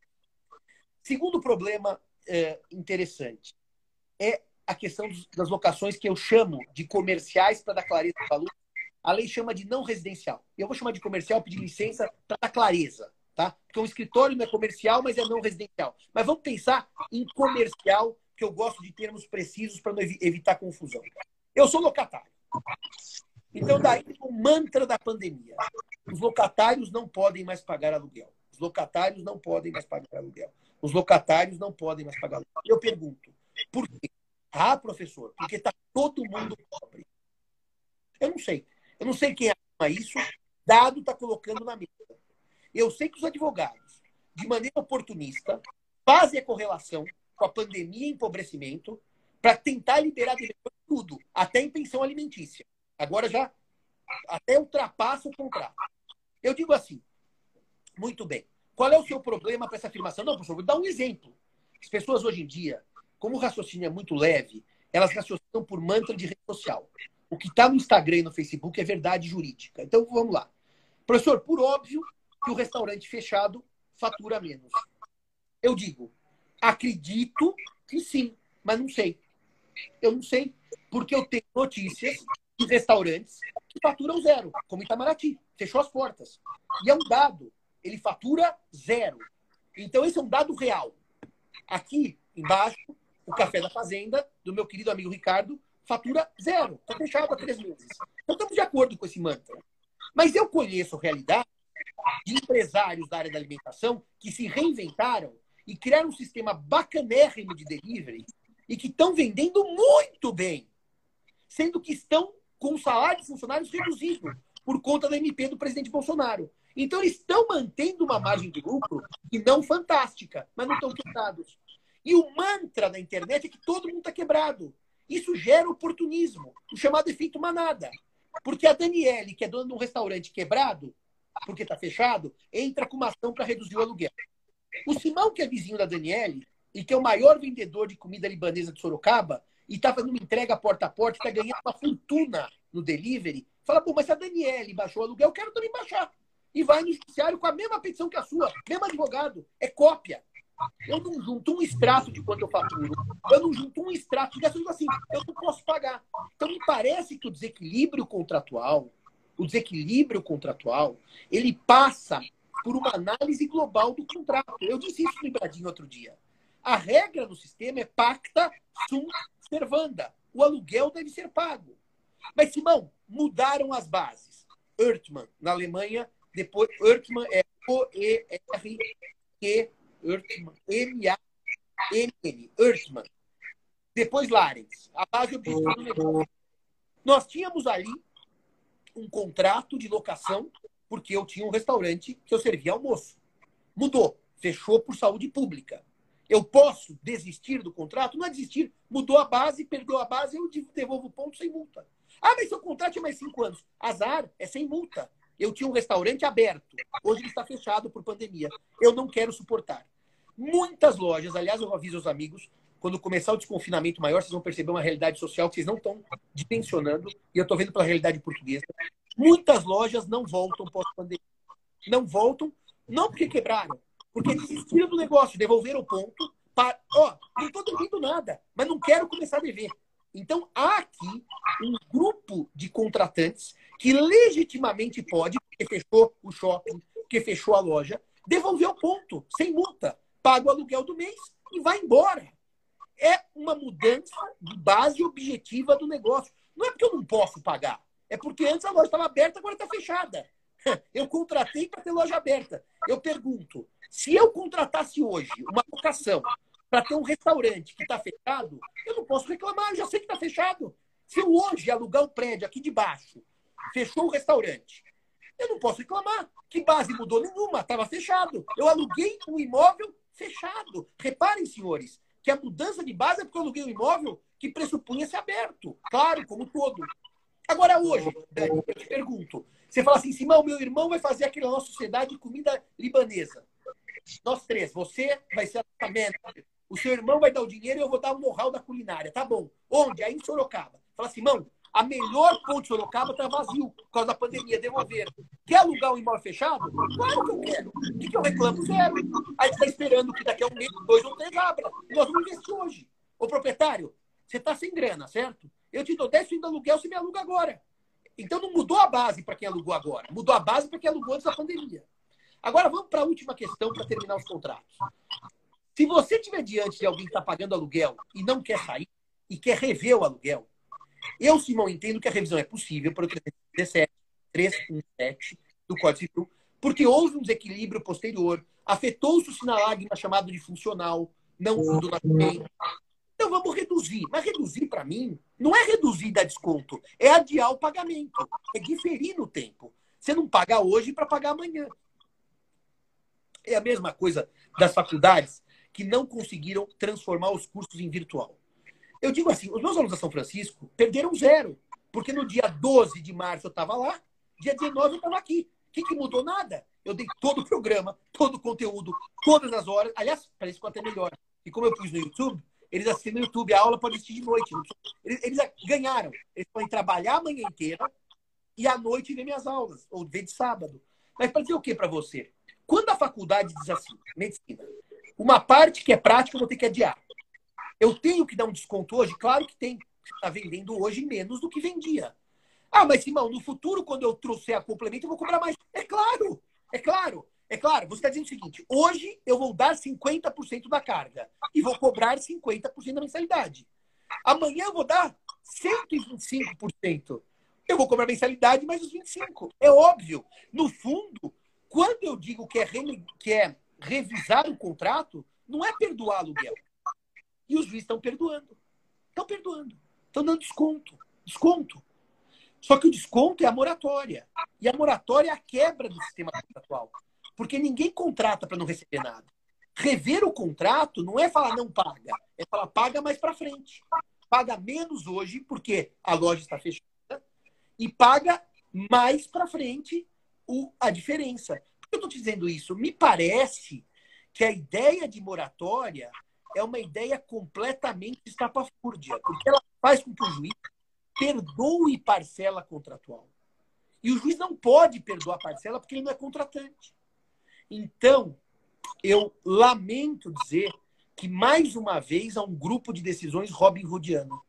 Segundo problema é, interessante é a questão das locações que eu chamo de comerciais para dar clareza ao valor. A lei chama de não residencial. Eu vou chamar de comercial, pedir licença para dar clareza tá? Porque um escritório não é comercial, mas é não residencial. Mas vamos pensar em comercial, que eu gosto de termos precisos para evitar confusão. Eu sou locatário. Então, daí o mantra da pandemia. Os locatários não podem mais pagar aluguel. Os locatários não podem mais pagar aluguel. Os locatários não podem mais pagar aluguel. Eu pergunto, por quê? Ah, professor, porque está todo mundo pobre. Eu não sei. Eu não sei quem ama isso. Dado está colocando na mesa. Eu sei que os advogados, de maneira oportunista, fazem a correlação com a pandemia e empobrecimento para tentar liberar tudo, até em pensão alimentícia. Agora já até ultrapassa o contrato. Eu digo assim, muito bem. Qual é o seu problema para essa afirmação? Não, professor, vou dar um exemplo. As pessoas hoje em dia, como o raciocínio é muito leve, elas raciocinam por mantra de rede social. O que está no Instagram e no Facebook é verdade jurídica. Então vamos lá. Professor, por óbvio, que o restaurante fechado fatura menos. Eu digo, acredito que sim, mas não sei. Eu não sei, porque eu tenho notícias de restaurantes que faturam zero, como Itamaraty, fechou as portas. E é um dado, ele fatura zero. Então esse é um dado real. Aqui embaixo, o Café da Fazenda, do meu querido amigo Ricardo, fatura zero. Está fechado há três meses. Então estamos de acordo com esse mantra. Mas eu conheço realidade de empresários da área da alimentação que se reinventaram e criaram um sistema bacanérrimo de delivery e que estão vendendo muito bem, sendo que estão com o salário de funcionários reduzido por conta da MP do presidente Bolsonaro. Então, eles estão mantendo uma margem de lucro e não fantástica, mas não estão quebrados. E o mantra da internet é que todo mundo está quebrado. Isso gera oportunismo, o chamado efeito manada. Porque a Daniele, que é dona de um restaurante quebrado, porque está fechado, entra com uma ação para reduzir o aluguel. O Simão, que é vizinho da Daniele, e que é o maior vendedor de comida libanesa de Sorocaba, e está fazendo uma entrega porta a porta, está ganhando uma fortuna no delivery, fala, pô, mas se a Daniele baixou o aluguel, eu quero também baixar. E vai no judiciário com a mesma petição que a sua, mesmo advogado. É cópia. Eu não junto um extrato de quanto eu faturo. Eu não junto um extrato de gastos assim. Eu não posso pagar. Então, me parece que o desequilíbrio contratual, o desequilíbrio contratual, ele passa por uma análise global do contrato. Eu disse isso no Ibradinho outro dia. A regra do sistema é pacta sunt servanda. O aluguel deve ser pago. Mas, Simão, mudaram as bases. Ertmann, na Alemanha, depois, Ertmann é O-E-R-E M-A-M-N, Earthman. Depois Larens, a base objetiva do negócio. Nós tínhamos ali um contrato de locação, porque eu tinha um restaurante que eu servia almoço. Mudou, fechou por saúde pública. Eu posso desistir do contrato? Não é desistir. Mudou a base, perdeu a base, eu devolvo o ponto sem multa. Ah, mas seu contrato é mais cinco anos. Azar, é sem multa. Eu tinha um restaurante aberto. Hoje ele está fechado por pandemia. Eu não quero suportar. Muitas lojas, aliás, eu aviso os amigos, quando começar o desconfinamento maior, vocês vão perceber uma realidade social que vocês não estão dimensionando, e eu estou vendo pela realidade portuguesa. Muitas lojas não voltam pós-pandemia. Não voltam, não porque quebraram, porque desistiram do negócio, devolveram o ponto. Para... Ó, não estou devendo nada, mas não quero começar a dever. Então, há aqui um grupo de contratantes que legitimamente pode, porque fechou o shopping, porque fechou a loja, devolver o ponto, sem multa paga o aluguel do mês e vai embora. É uma mudança de base objetiva do negócio. Não é porque eu não posso pagar, é porque antes a loja estava aberta, agora está fechada. Eu contratei para ter loja aberta. Eu pergunto, se eu contratasse hoje uma locação para ter um restaurante que está fechado, eu não posso reclamar, eu já sei que está fechado. Se eu hoje alugar um prédio aqui de baixo, fechou o restaurante, eu não posso reclamar. Que base mudou nenhuma, estava fechado. Eu aluguei um imóvel fechado. Reparem, senhores, que a mudança de base é porque eu aluguei um imóvel que pressupunha ser aberto. Claro, como todo. Agora, hoje, Dani, eu te pergunto. Você fala assim, Simão, meu irmão vai fazer aqui na nossa sociedade de comida libanesa. Nós três. Você vai ser a manager. O seu irmão vai dar o dinheiro e eu vou dar o know-how da culinária. Tá bom. Onde? Aí em Sorocaba. Fala, Simão, a melhor ponte de Sorocaba está vazio por causa da pandemia. Devolver. Quer alugar um imóvel fechado? Claro que eu quero. O que, que eu reclamo? Zero. Aí está esperando que daqui a um mês, dois ou três abra. Nós vamos investir hoje. Ô proprietário, você está sem grana, certo? Eu te dou 10 do aluguel, você me aluga agora. Então não mudou a base para quem alugou agora. Mudou a base para quem alugou antes da pandemia. Agora vamos para a última questão para terminar os contratos. Se você estiver diante de alguém que está pagando aluguel e não quer sair e quer rever o aluguel, eu, Simão, entendo que a revisão é possível para o 317, 317 do Código Civil, porque houve um desequilíbrio posterior, afetou-se o sinalagma chamado de funcional, não do nascimento. Então vamos reduzir. Mas reduzir, para mim, não é reduzir da desconto, é adiar o pagamento, é diferir no tempo. Você não paga hoje para pagar amanhã. É a mesma coisa das faculdades que não conseguiram transformar os cursos em virtual. Eu digo assim, os meus alunos da São Francisco perderam zero. Porque no dia 12 de março eu estava lá, dia 19 eu estava aqui. O que, que mudou? Nada. Eu dei todo o programa, todo o conteúdo, todas as horas. Aliás, parece que até melhor. E como eu pus no YouTube, eles assistem no YouTube, a aula pode assistir de noite. Eles, eles ganharam. Eles podem trabalhar a manhã inteira e à noite ver minhas aulas, ou ver de sábado. Mas para dizer o que para você? Quando a faculdade diz assim, medicina, uma parte que é prática eu vou ter que adiar. Eu tenho que dar um desconto hoje? Claro que tem. Está vendendo hoje menos do que vendia. Ah, mas Simão, no futuro, quando eu trouxer a complemento, eu vou cobrar mais. É claro, é claro. É claro, você está dizendo o seguinte: hoje eu vou dar 50% da carga e vou cobrar 50% da mensalidade. Amanhã eu vou dar 125%. Eu vou cobrar mensalidade mais os 25%. É óbvio. No fundo, quando eu digo que é, que é revisar o contrato, não é perdoar aluguel. E os juízes estão perdoando. Estão perdoando. Estão dando desconto. Desconto. Só que o desconto é a moratória. E a moratória é a quebra do sistema contratual. Porque ninguém contrata para não receber nada. Rever o contrato não é falar não paga, é falar paga mais para frente. Paga menos hoje, porque a loja está fechada, e paga mais para frente o, a diferença. Por que eu estou dizendo isso? Me parece que a ideia de moratória é uma ideia completamente estapafúrdia, porque ela faz com que o juiz perdoe parcela contratual. E o juiz não pode perdoar parcela porque ele não é contratante. Então, eu lamento dizer que, mais uma vez, há um grupo de decisões Robin Hoodiano.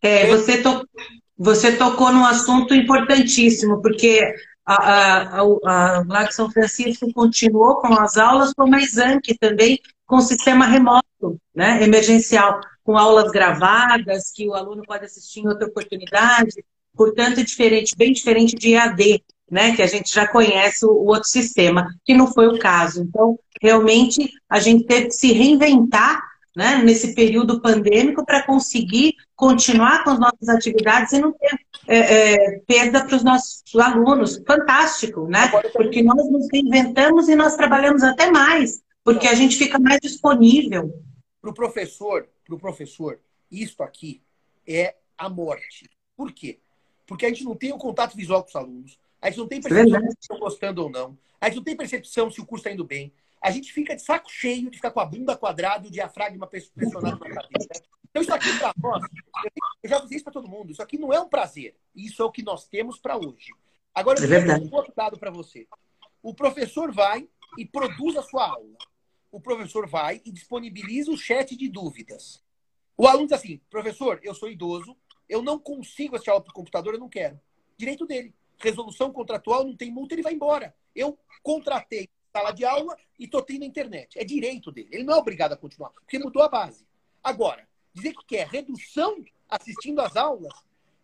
É, você, to... você tocou num assunto importantíssimo, porque a, a, a, a São Francisco continuou com as aulas, como a Exanc também, com sistema remoto, né, emergencial, com aulas gravadas, que o aluno pode assistir em outra oportunidade, portanto, é diferente, bem diferente de EAD né, que a gente já conhece o, outro sistema, que não foi o caso. Então, realmente, a gente teve que se reinventar né, nesse período pandêmico para conseguir continuar com as nossas atividades e não ter é, é, perda para os nossos alunos. Fantástico, né? Porque nós nos reinventamos e nós trabalhamos até mais, porque a gente fica mais disponível. Para o professor, para o professor, isto aqui é a morte. Por quê? Porque a gente não tem o contato visual com os alunos, a gente não tem percepção se estão gostando ou não. A gente não tem percepção se o curso está indo bem. A gente fica de saco cheio de ficar com a bunda quadrada e o diafragma pressionado na cabeça. Então, isso aqui para nós, eu já disse isso para todo mundo, isso aqui não é um prazer. Isso é o que nós temos para hoje. Agora, eu é tenho um outro dado para você. O professor vai e produz a sua aula. O professor vai e disponibiliza o chat de dúvidas. O aluno diz assim: professor, eu sou idoso, eu não consigo assistir aula por computador, eu não quero. Direito dele resolução contratual, não tem multa, ele vai embora. Eu contratei sala de aula e estou tendo internet. É direito dele. Ele não é obrigado a continuar, porque mudou a base. Agora, dizer que quer redução assistindo às aulas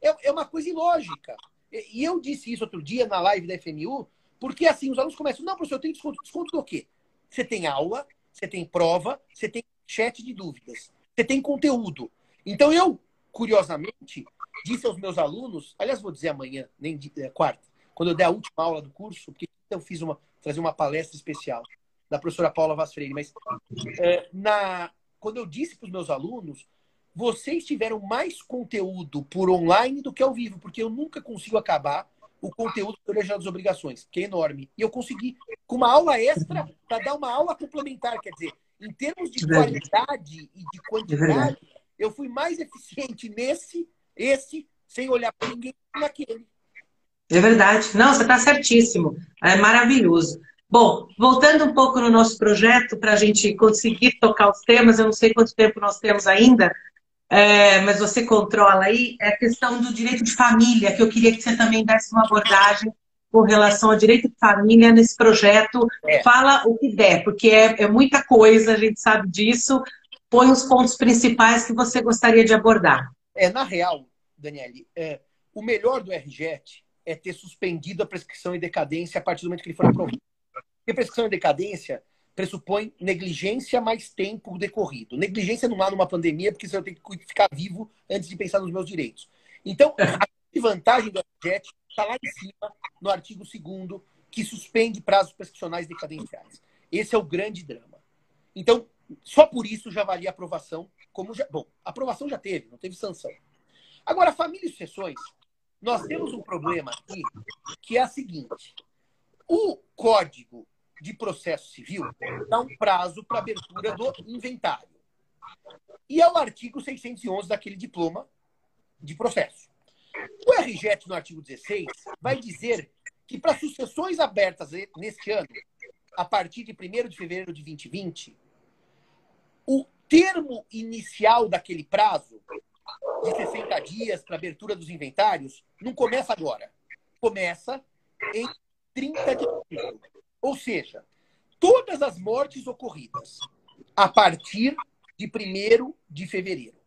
é, é uma coisa ilógica. E eu disse isso outro dia na live da FMU, porque assim, os alunos começam, não, professor, eu tenho desconto. Desconto do quê? Você tem aula, você tem prova, você tem chat de dúvidas, você tem conteúdo. Então eu, curiosamente, disse aos meus alunos, aliás, vou dizer amanhã, nem é, quarta, quando eu der a última aula do curso, porque eu fiz uma, trazer uma palestra especial da professora Paula Vaz Freire, mas é, na, quando eu disse para os meus alunos, vocês tiveram mais conteúdo por online do que ao vivo, porque eu nunca consigo acabar o conteúdo do Colegiado das Obrigações, que é enorme. E eu consegui, com uma aula extra, para dar uma aula complementar. Quer dizer, em termos de qualidade e de quantidade, eu fui mais eficiente nesse esse, sem olhar para ninguém, naquele. É verdade. Não, você está certíssimo. É maravilhoso. Bom, voltando um pouco no nosso projeto, para a gente conseguir tocar os temas, eu não sei quanto tempo nós temos ainda, é, mas você controla aí, é a questão do direito de família, que eu queria que você também desse uma abordagem com relação ao direito de família nesse projeto. É. Fala o que der, porque é, é muita coisa, a gente sabe disso. Põe os pontos principais que você gostaria de abordar. É, na real, Daniele, é, o melhor do RJET é ter suspendido a prescrição e decadência a partir do momento que ele for aprovado. Porque prescrição e decadência pressupõe negligência mais tempo decorrido. Negligência não há numa pandemia, porque você vai ter que ficar vivo antes de pensar nos meus direitos. Então, a vantagem do RJET está lá em cima, no artigo 2 que suspende prazos prescricionais decadenciais. Esse é o grande drama. Então, só por isso já valia aprovação como já, bom, aprovação já teve, não teve sanção. Agora, família e sucessões, nós temos um problema aqui que é a seguinte: o Código de Processo Civil dá um prazo para abertura do inventário. E é o artigo 611 daquele diploma de processo. O RGET, no artigo 16, vai dizer que para sucessões abertas neste ano, a partir de 1 de fevereiro de 2020, o termo inicial daquele prazo, de 60 dias para abertura dos inventários, não começa agora. Começa em 30 de outubro. Ou seja, todas as mortes ocorridas a partir de 1 de fevereiro.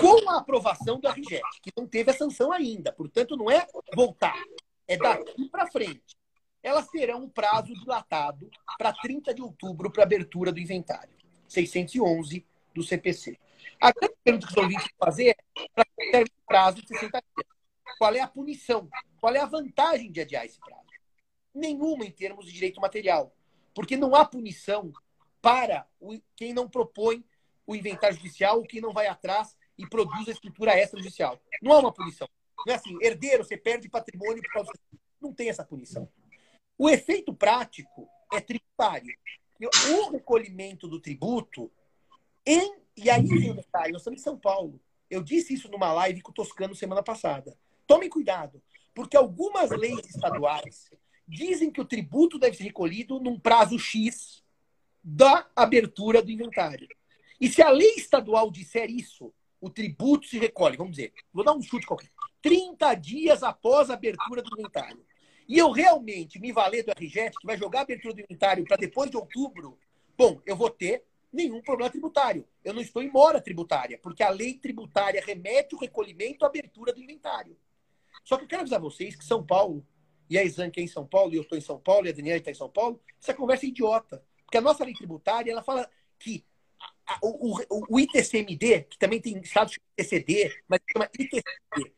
Com a aprovação do RGET, que não teve a sanção ainda, portanto, não é voltar, é daqui para frente. Elas terão um prazo dilatado para 30 de outubro para abertura do inventário. 611 do CPC. A grande pergunta que os ouvintes fazer é para ter prazo de 60 dias. Qual é a punição? Qual é a vantagem de adiar esse prazo? Nenhuma em termos de direito material. Porque não há punição para quem não propõe o inventário judicial ou quem não vai atrás e produz a escritura extrajudicial. Não há uma punição. Não é assim, herdeiro, você perde patrimônio por causa. Não tem essa punição. O efeito prático é tributário. O recolhimento do tributo em, e aí detalhe, nós estamos em São Paulo. Eu disse isso numa live com o Toscano semana passada. Tomem cuidado, porque algumas leis estaduais dizem que o tributo deve ser recolhido num prazo X da abertura do inventário. E se a lei estadual disser isso, o tributo se recolhe, vamos dizer, vou dar um chute qualquer, 30 dias após a abertura do inventário. E eu realmente me valer do RGET, que vai jogar a abertura do inventário para depois de outubro, bom, eu vou ter nenhum problema tributário. Eu não estou em mora tributária, porque a lei tributária remete o recolhimento à abertura do inventário. Só que eu quero avisar vocês que São Paulo, e a Exan que é em São Paulo, e eu estou em São Paulo, e a Daniela está em São Paulo, essa conversa é idiota. Porque a nossa lei tributária, ela fala que o, o, o ITCMD, que também tem estado de ITCD, mas chama ITCMD,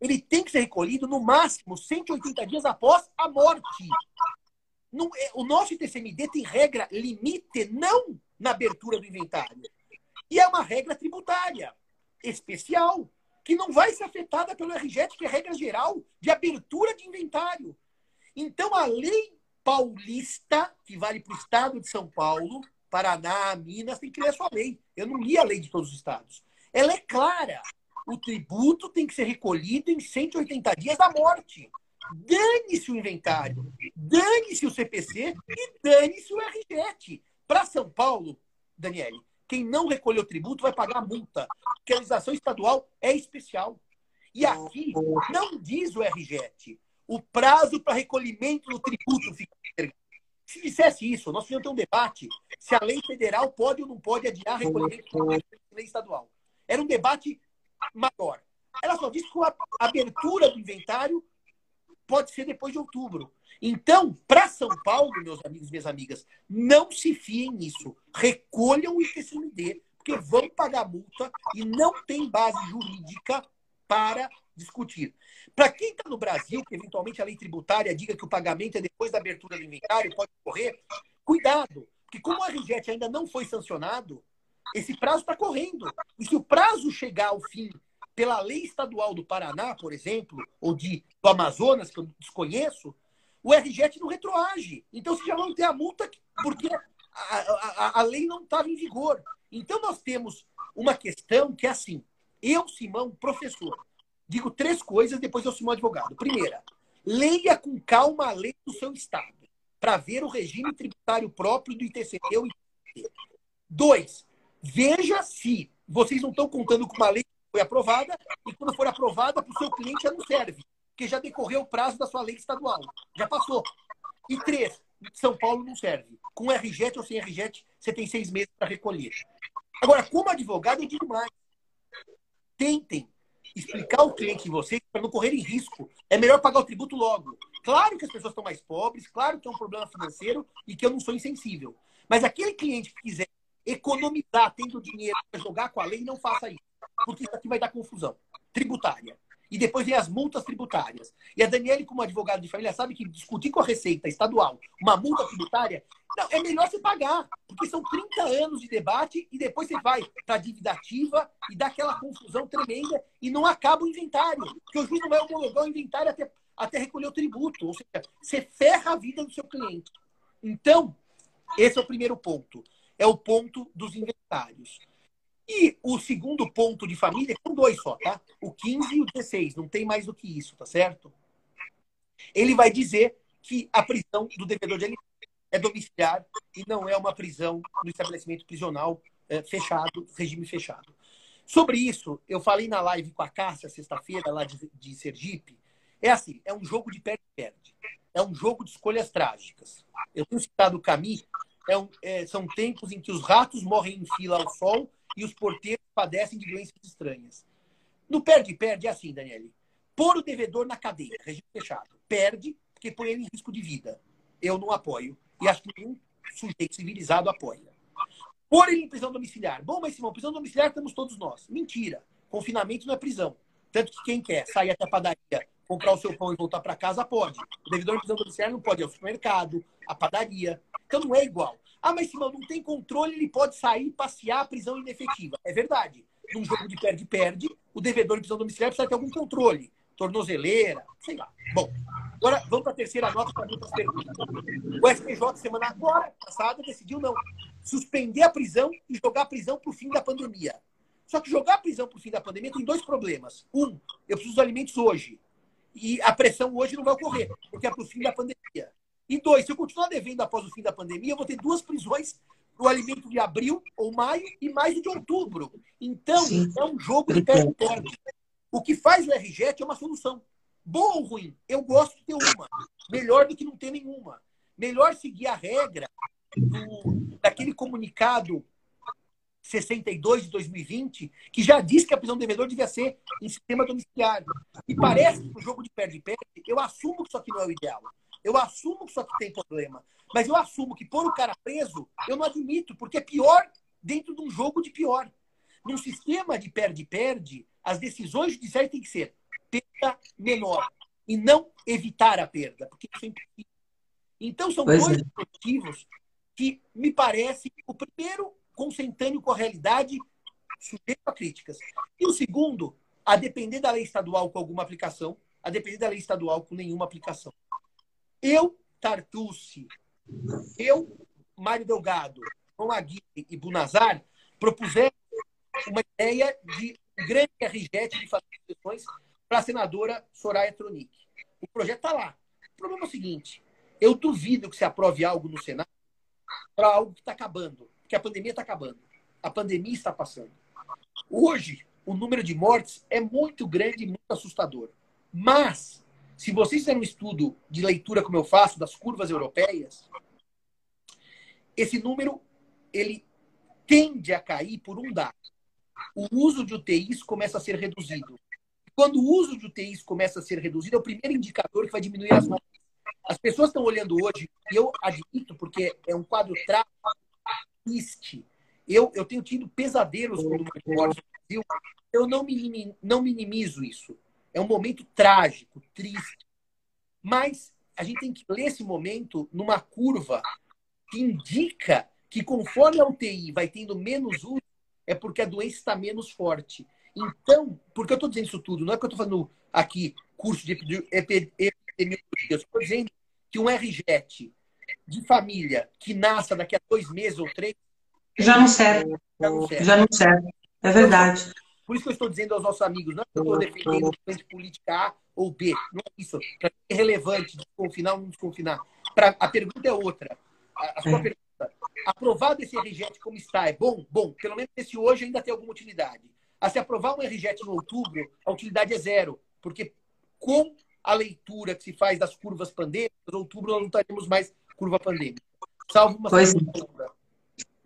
ele tem que ser recolhido no máximo 180 dias após a morte. É, o nosso ITCMD tem regra limite não na abertura do inventário. E é uma regra tributária especial, que não vai ser afetada pelo RGET, que é regra geral de abertura de inventário. Então, a lei paulista, que vale para o estado de São Paulo, Paraná, Minas, tem que ler a sua lei. Eu não li a lei de todos os estados. Ela é clara. O tributo tem que ser recolhido em 180 dias da morte. Dane-se o inventário, dane-se o CPC e dane-se o RGET. Para São Paulo, Daniele, quem não recolheu tributo vai pagar multa, porque a legislação estadual é especial. E aqui não diz o RGET. O prazo para recolhimento do tributo fica. Se dissesse isso, nós tínhamos ter um debate se a lei federal pode ou não pode adiar recolhimento da lei estadual. Era um debate maior. Ela só disse que a abertura do inventário pode ser depois de outubro. Então, para São Paulo, meus amigos e minhas amigas, não se fiem nisso. Recolham o IPCMD, porque vão pagar multa e não tem base jurídica para discutir. Para quem está no Brasil, que eventualmente a lei tributária diga que o pagamento é depois da abertura do inventário, pode correr, cuidado, porque como o RGET ainda não foi sancionado, esse prazo está correndo. E se o prazo chegar ao fim pela lei estadual do Paraná, por exemplo, ou de, do Amazonas, que eu desconheço, o RGET não retroage. Então você já não tem a multa porque a, a, a lei não estava em vigor. Então nós temos uma questão que é assim. Eu, Simão, professor, digo três coisas, depois eu, Simão, advogado. Primeira, leia com calma a lei do seu estado para ver o regime tributário próprio do ITCD ou ITCD. Dois, veja se vocês não estão contando com uma lei foi aprovada e quando for aprovada para o seu cliente já não serve porque já decorreu o prazo da sua lei estadual. Já passou. E três, São Paulo não serve. Com RJET ou sem RJET, você tem seis meses para recolher. Agora, como advogado, eu digo mais. Tentem explicar ao cliente de vocês para não correrem risco. É melhor pagar o tributo logo. Claro que as pessoas estão mais pobres, claro que é um problema financeiro e que eu não sou insensível. Mas aquele cliente que quiser economizar tendo dinheiro para jogar com a lei, não faça isso. Porque isso aqui vai dar confusão tributária e depois vem as multas tributárias. E a Daniele, como advogada de família, sabe que discutir com a Receita Estadual uma multa tributária, não, é melhor você pagar, porque são 30 anos de debate e depois você vai para a dívida ativa e dá aquela confusão tremenda e não acaba o inventário, porque o juiz não vai homologar o inventário até, até recolher o tributo. Ou seja, você ferra a vida do seu cliente. Então, esse é o primeiro ponto. É o ponto dos inventários. E o segundo ponto de família, com dois só, tá? O 15 e o 16, não tem mais do que isso, tá certo? Ele vai dizer que a prisão do devedor de alimentos é domiciliar e não é uma prisão no estabelecimento prisional é, fechado, regime fechado. Sobre isso, eu falei na live com a Cássia, sexta-feira, lá de, de Sergipe. É assim, é um jogo de perde-perde. É um jogo de escolhas trágicas. Eu tenho citado o Camus, é um, é, são tempos em que os ratos morrem em fila ao sol e os porteiros padecem de doenças estranhas. No perde-perde é assim, Daniele. Pôr o devedor na cadeia, regime fechado. Perde, porque põe ele em risco de vida. Eu não apoio. E acho que nenhum sujeito civilizado apoia. Pôr ele em prisão domiciliar. Bom, mas Simão, prisão domiciliar temos todos nós. Mentira. Confinamento não é prisão. Tanto que quem quer sair até a padaria, comprar o seu pão e voltar para casa, pode. O devedor em prisão domiciliar não pode ir ao supermercado, à padaria. Então não é igual. Ah, mas Simão, não tem controle, ele pode sair, passear, prisão inefetiva. É verdade. Num jogo de perde-perde, o devedor em prisão domiciliar precisa ter algum controle. Tornozeleira, sei lá. Bom, agora vamos para a terceira nota para muitas perguntas. O STJ, semana agora passada, decidiu não suspender a prisão e jogar a prisão para o fim da pandemia. Só que jogar a prisão para o fim da pandemia tem dois problemas. Um, eu preciso dos alimentos hoje. E a pressão hoje não vai ocorrer, porque é para o fim da pandemia. E dois, se eu continuar devendo após o fim da pandemia, eu vou ter duas prisões para o alimento de abril ou maio e mais de outubro. Então, Sim. é um jogo de pé perde O que faz o RJET é uma solução. Boa ou ruim? Eu gosto de ter uma. Melhor do que não ter nenhuma. Melhor seguir a regra do, daquele comunicado 62 de 2020, que já diz que a prisão do devedor devia ser em sistema domiciliar. E parece que o jogo de perde-perde, eu assumo que isso aqui não é o ideal. Eu assumo que isso aqui tem problema. Mas eu assumo que pôr o cara preso, eu não admito, porque é pior dentro de um jogo de pior. Num sistema de perde-perde, as decisões judiciais têm que ser perda menor e não evitar a perda, porque isso é impossível. Então, são pois dois é. motivos que me parece o primeiro consentâneo com a realidade, sujeito a críticas. E o segundo, a depender da lei estadual com alguma aplicação, a depender da lei estadual com nenhuma aplicação. Eu, Tartucci, eu, Mário Delgado, João Aguirre e Bunazar propusemos uma ideia de grande RJET de fazer sessões para a senadora Soraya Tronic. O projeto está lá. O problema é o seguinte: eu duvido que se aprove algo no Senado para algo que está acabando, porque a pandemia está acabando. A pandemia está passando. Hoje, o número de mortes é muito grande e muito assustador. Mas se vocês fizerem um estudo de leitura, como eu faço, das curvas europeias, esse número ele tende a cair por um dado. O uso de UTIs começa a ser reduzido. Quando o uso de UTIs começa a ser reduzido, é o primeiro indicador que vai diminuir as mortes. As pessoas estão olhando hoje, e eu admito, porque é um quadro trágico, triste. Eu, eu tenho tido pesadelos com o de Brasil. Eu não, minim, não minimizo isso. É um momento trágico, triste. Mas a gente tem que ler esse momento numa curva que indica que conforme a UTI vai tendo menos uso, é porque a doença está menos forte. Então, por que eu estou dizendo isso tudo? Não é que eu estou fazendo aqui curso de epidemiologia. Eu estou dizendo que um RJET de família que nasça daqui a dois meses ou três. Já não serve. Já não serve. Já não serve. É verdade. Por isso que eu estou dizendo aos nossos amigos, não é que eu estou defendendo de política A ou B. Não é isso. Para é relevante desconfinar ou não desconfinar. Pra, a pergunta é outra. A, a sua é. pergunta. Aprovado esse RJET como está é bom? Bom, pelo menos esse hoje ainda tem alguma utilidade. A se aprovar um RJET em outubro, a utilidade é zero. Porque com a leitura que se faz das curvas pandêmicas, em outubro nós não teremos mais curva pandêmica. Salvo uma pois é.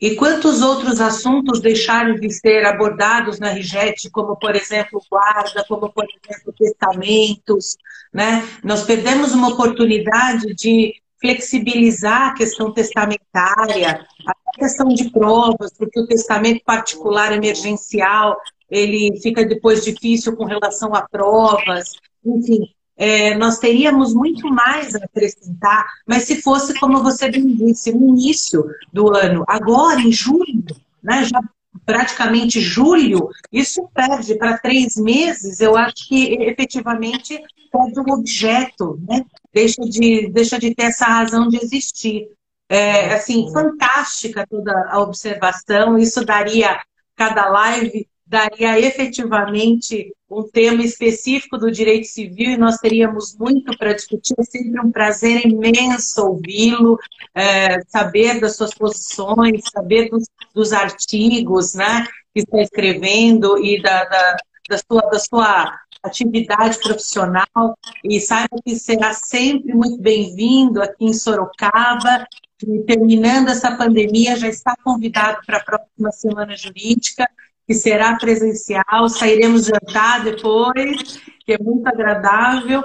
E quantos outros assuntos deixaram de ser abordados na RIGET, como, por exemplo, guarda, como, por exemplo, testamentos, né? Nós perdemos uma oportunidade de flexibilizar a questão testamentária, a questão de provas, porque o testamento particular emergencial, ele fica depois difícil com relação a provas, enfim, é, nós teríamos muito mais a acrescentar, mas se fosse, como você bem disse, no início do ano, agora em julho, né, já praticamente julho, isso perde para três meses, eu acho que efetivamente perde o objeto, né? deixa, de, deixa de ter essa razão de existir. É, assim, fantástica toda a observação, isso daria cada live daria efetivamente um tema específico do direito civil e nós teríamos muito para discutir. É sempre um prazer imenso ouvi-lo, é, saber das suas posições, saber dos, dos artigos né, que está escrevendo e da, da, da, sua, da sua atividade profissional. E saiba que será sempre muito bem-vindo aqui em Sorocaba. E terminando essa pandemia, já está convidado para a próxima Semana Jurídica, que será presencial. Sairemos jantar depois, que é muito agradável.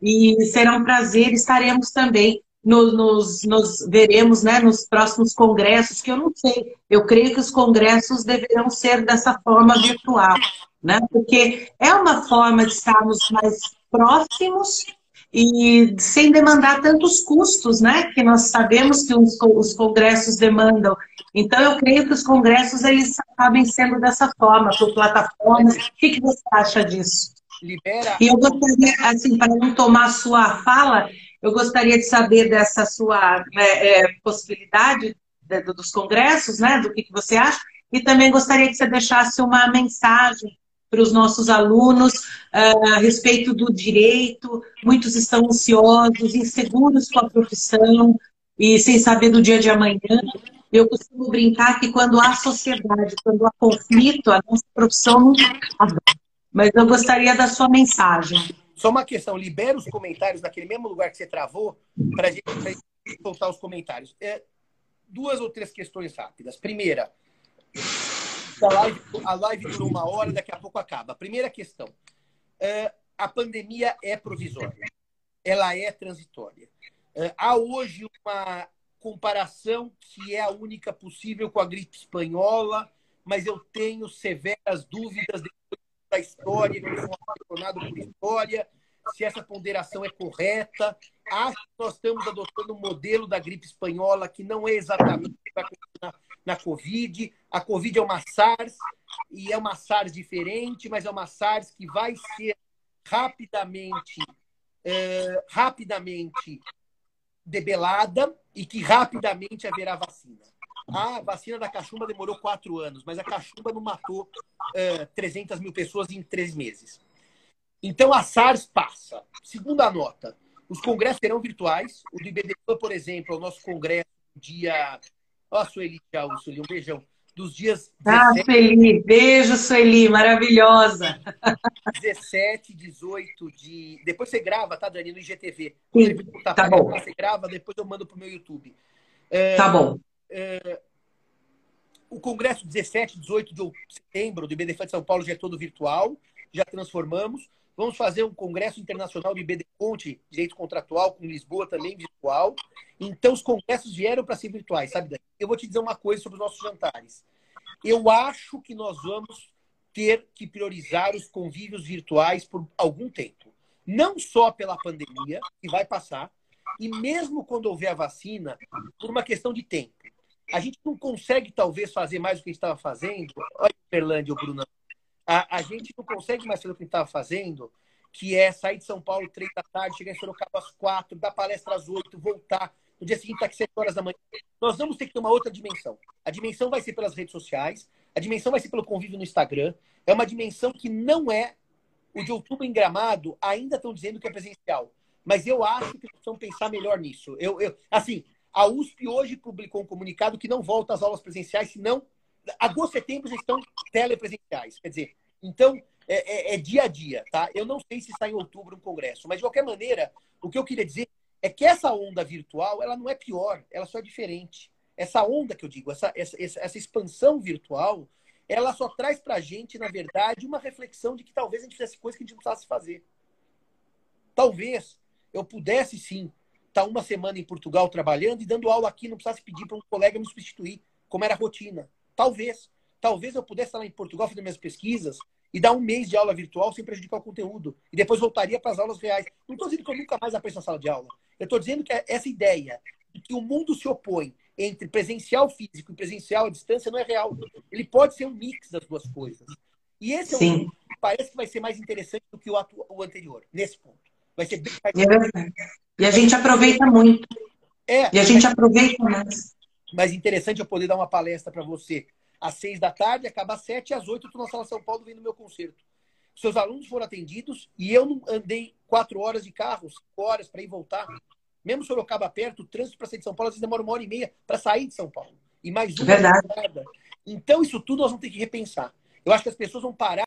E será um prazer. Estaremos também nos, nos, nos, veremos né, nos próximos congressos, que eu não sei. Eu creio que os congressos deverão ser dessa forma virtual, né? Porque é uma forma de estarmos mais próximos e sem demandar tantos custos, né? Que nós sabemos que os, os congressos demandam. Então, eu creio que os congressos eles acabem sendo dessa forma, por plataformas. O que, que você acha disso? Libera. E eu gostaria, assim, para não tomar a sua fala, eu gostaria de saber dessa sua é, é, possibilidade de, dos congressos, né? Do que, que você acha. E também gostaria que você deixasse uma mensagem para os nossos alunos uh, a respeito do direito. Muitos estão ansiosos, inseguros com a profissão e sem saber do dia de amanhã. Eu costumo brincar que quando há sociedade, quando há conflito, a nossa profissão não acaba. Mas eu gostaria da sua mensagem. Só uma questão, libera os comentários naquele mesmo lugar que você travou para a gente soltar os comentários. É, duas ou três questões rápidas. Primeira, a live, a live durou uma hora, daqui a pouco acaba. Primeira questão, é, a pandemia é provisória, ela é transitória. É, há hoje uma comparação que é a única possível com a gripe espanhola, mas eu tenho severas dúvidas da história, que por história, se essa ponderação é correta. Acho que nós estamos adotando um modelo da gripe espanhola que não é exatamente na, na Covid. A Covid é uma SARS, e é uma SARS diferente, mas é uma SARS que vai ser rapidamente, é, rapidamente debelada e que rapidamente haverá vacina. A vacina da cachumba demorou quatro anos, mas a cachumba não matou é, 300 mil pessoas em três meses. Então a SARS passa. Segunda nota: os congressos serão virtuais. O do IBDPAN, por exemplo, é o nosso congresso dia. Ó, oh, Sueli, tchau, Sueli, um beijão. Dos dias. 17... Ah, Sueli, beijo, Sueli, maravilhosa. 17, 18 de. Depois você grava, tá, Dani, no IGTV. Sim, tá bom. Você grava, depois eu mando pro meu YouTube. É... Tá bom é, o Congresso 17, 18 de setembro do IBDF de São Paulo já é todo virtual, já transformamos. Vamos fazer um congresso internacional do IBD Conte, direito contratual, com Lisboa também virtual. Então, os congressos vieram para ser virtuais, sabe? Daí? Eu vou te dizer uma coisa sobre os nossos jantares. Eu acho que nós vamos ter que priorizar os convívios virtuais por algum tempo. Não só pela pandemia, que vai passar, e mesmo quando houver a vacina, por uma questão de tempo a gente não consegue, talvez, fazer mais do que a gente estava fazendo. Olha, Perlândia, Bruno. A, a gente não consegue mais fazer o que estava fazendo, que é sair de São Paulo três da tarde, chegar em Sorocaba às quatro, dar palestra às oito, voltar. No dia seguinte, estar tá aqui sete horas da manhã. Nós vamos ter que ter uma outra dimensão. A dimensão vai ser pelas redes sociais, a dimensão vai ser pelo convívio no Instagram. É uma dimensão que não é o de outubro em Gramado, ainda estão dizendo que é presencial. Mas eu acho que precisamos pensar melhor nisso. Eu, eu, assim, a USP hoje publicou um comunicado que não volta às aulas presenciais, senão agosto setembro já estão telepresenciais. Quer dizer, então é, é, é, dia a dia, tá? Eu não sei se está em outubro um congresso, mas de qualquer maneira, o que eu queria dizer é que essa onda virtual, ela não é pior, ela só é diferente. Essa onda que eu digo, essa, essa, essa expansão virtual, ela só traz para a gente, na verdade, uma reflexão de que talvez a gente fizesse coisas que a gente não precisasse fazer. Talvez eu pudesse sim estar tá uma semana em Portugal trabalhando e dando aula aqui, não precisasse pedir para um colega me substituir, como era a rotina. Talvez. Talvez eu pudesse estar lá em Portugal fazendo minhas pesquisas e dar um mês de aula virtual sem prejudicar o conteúdo. E depois voltaria para as aulas reais. Não estou dizendo que eu nunca mais apareço na sala de aula. Eu estou dizendo que essa ideia de que o mundo se opõe entre presencial físico e presencial à distância não é real. Ele pode ser um mix das duas coisas. E esse é um que parece que vai ser mais interessante do que o, o anterior, nesse ponto. Vai ser bem mais... É e a gente aproveita muito. É, e a gente aproveita mais. Mas interessante eu poder dar uma palestra para você às seis da tarde, acaba às sete, às oito eu estou na Sala São Paulo vendo meu concerto. Seus alunos foram atendidos e eu não andei quatro horas de carro, cinco horas para ir voltar. Mesmo Sorocaba perto, o trânsito para sair de São Paulo às vezes demora uma hora e meia para sair de São Paulo. E mais uma Verdade. Então, isso tudo nós vamos ter que repensar. Eu acho que as pessoas vão parar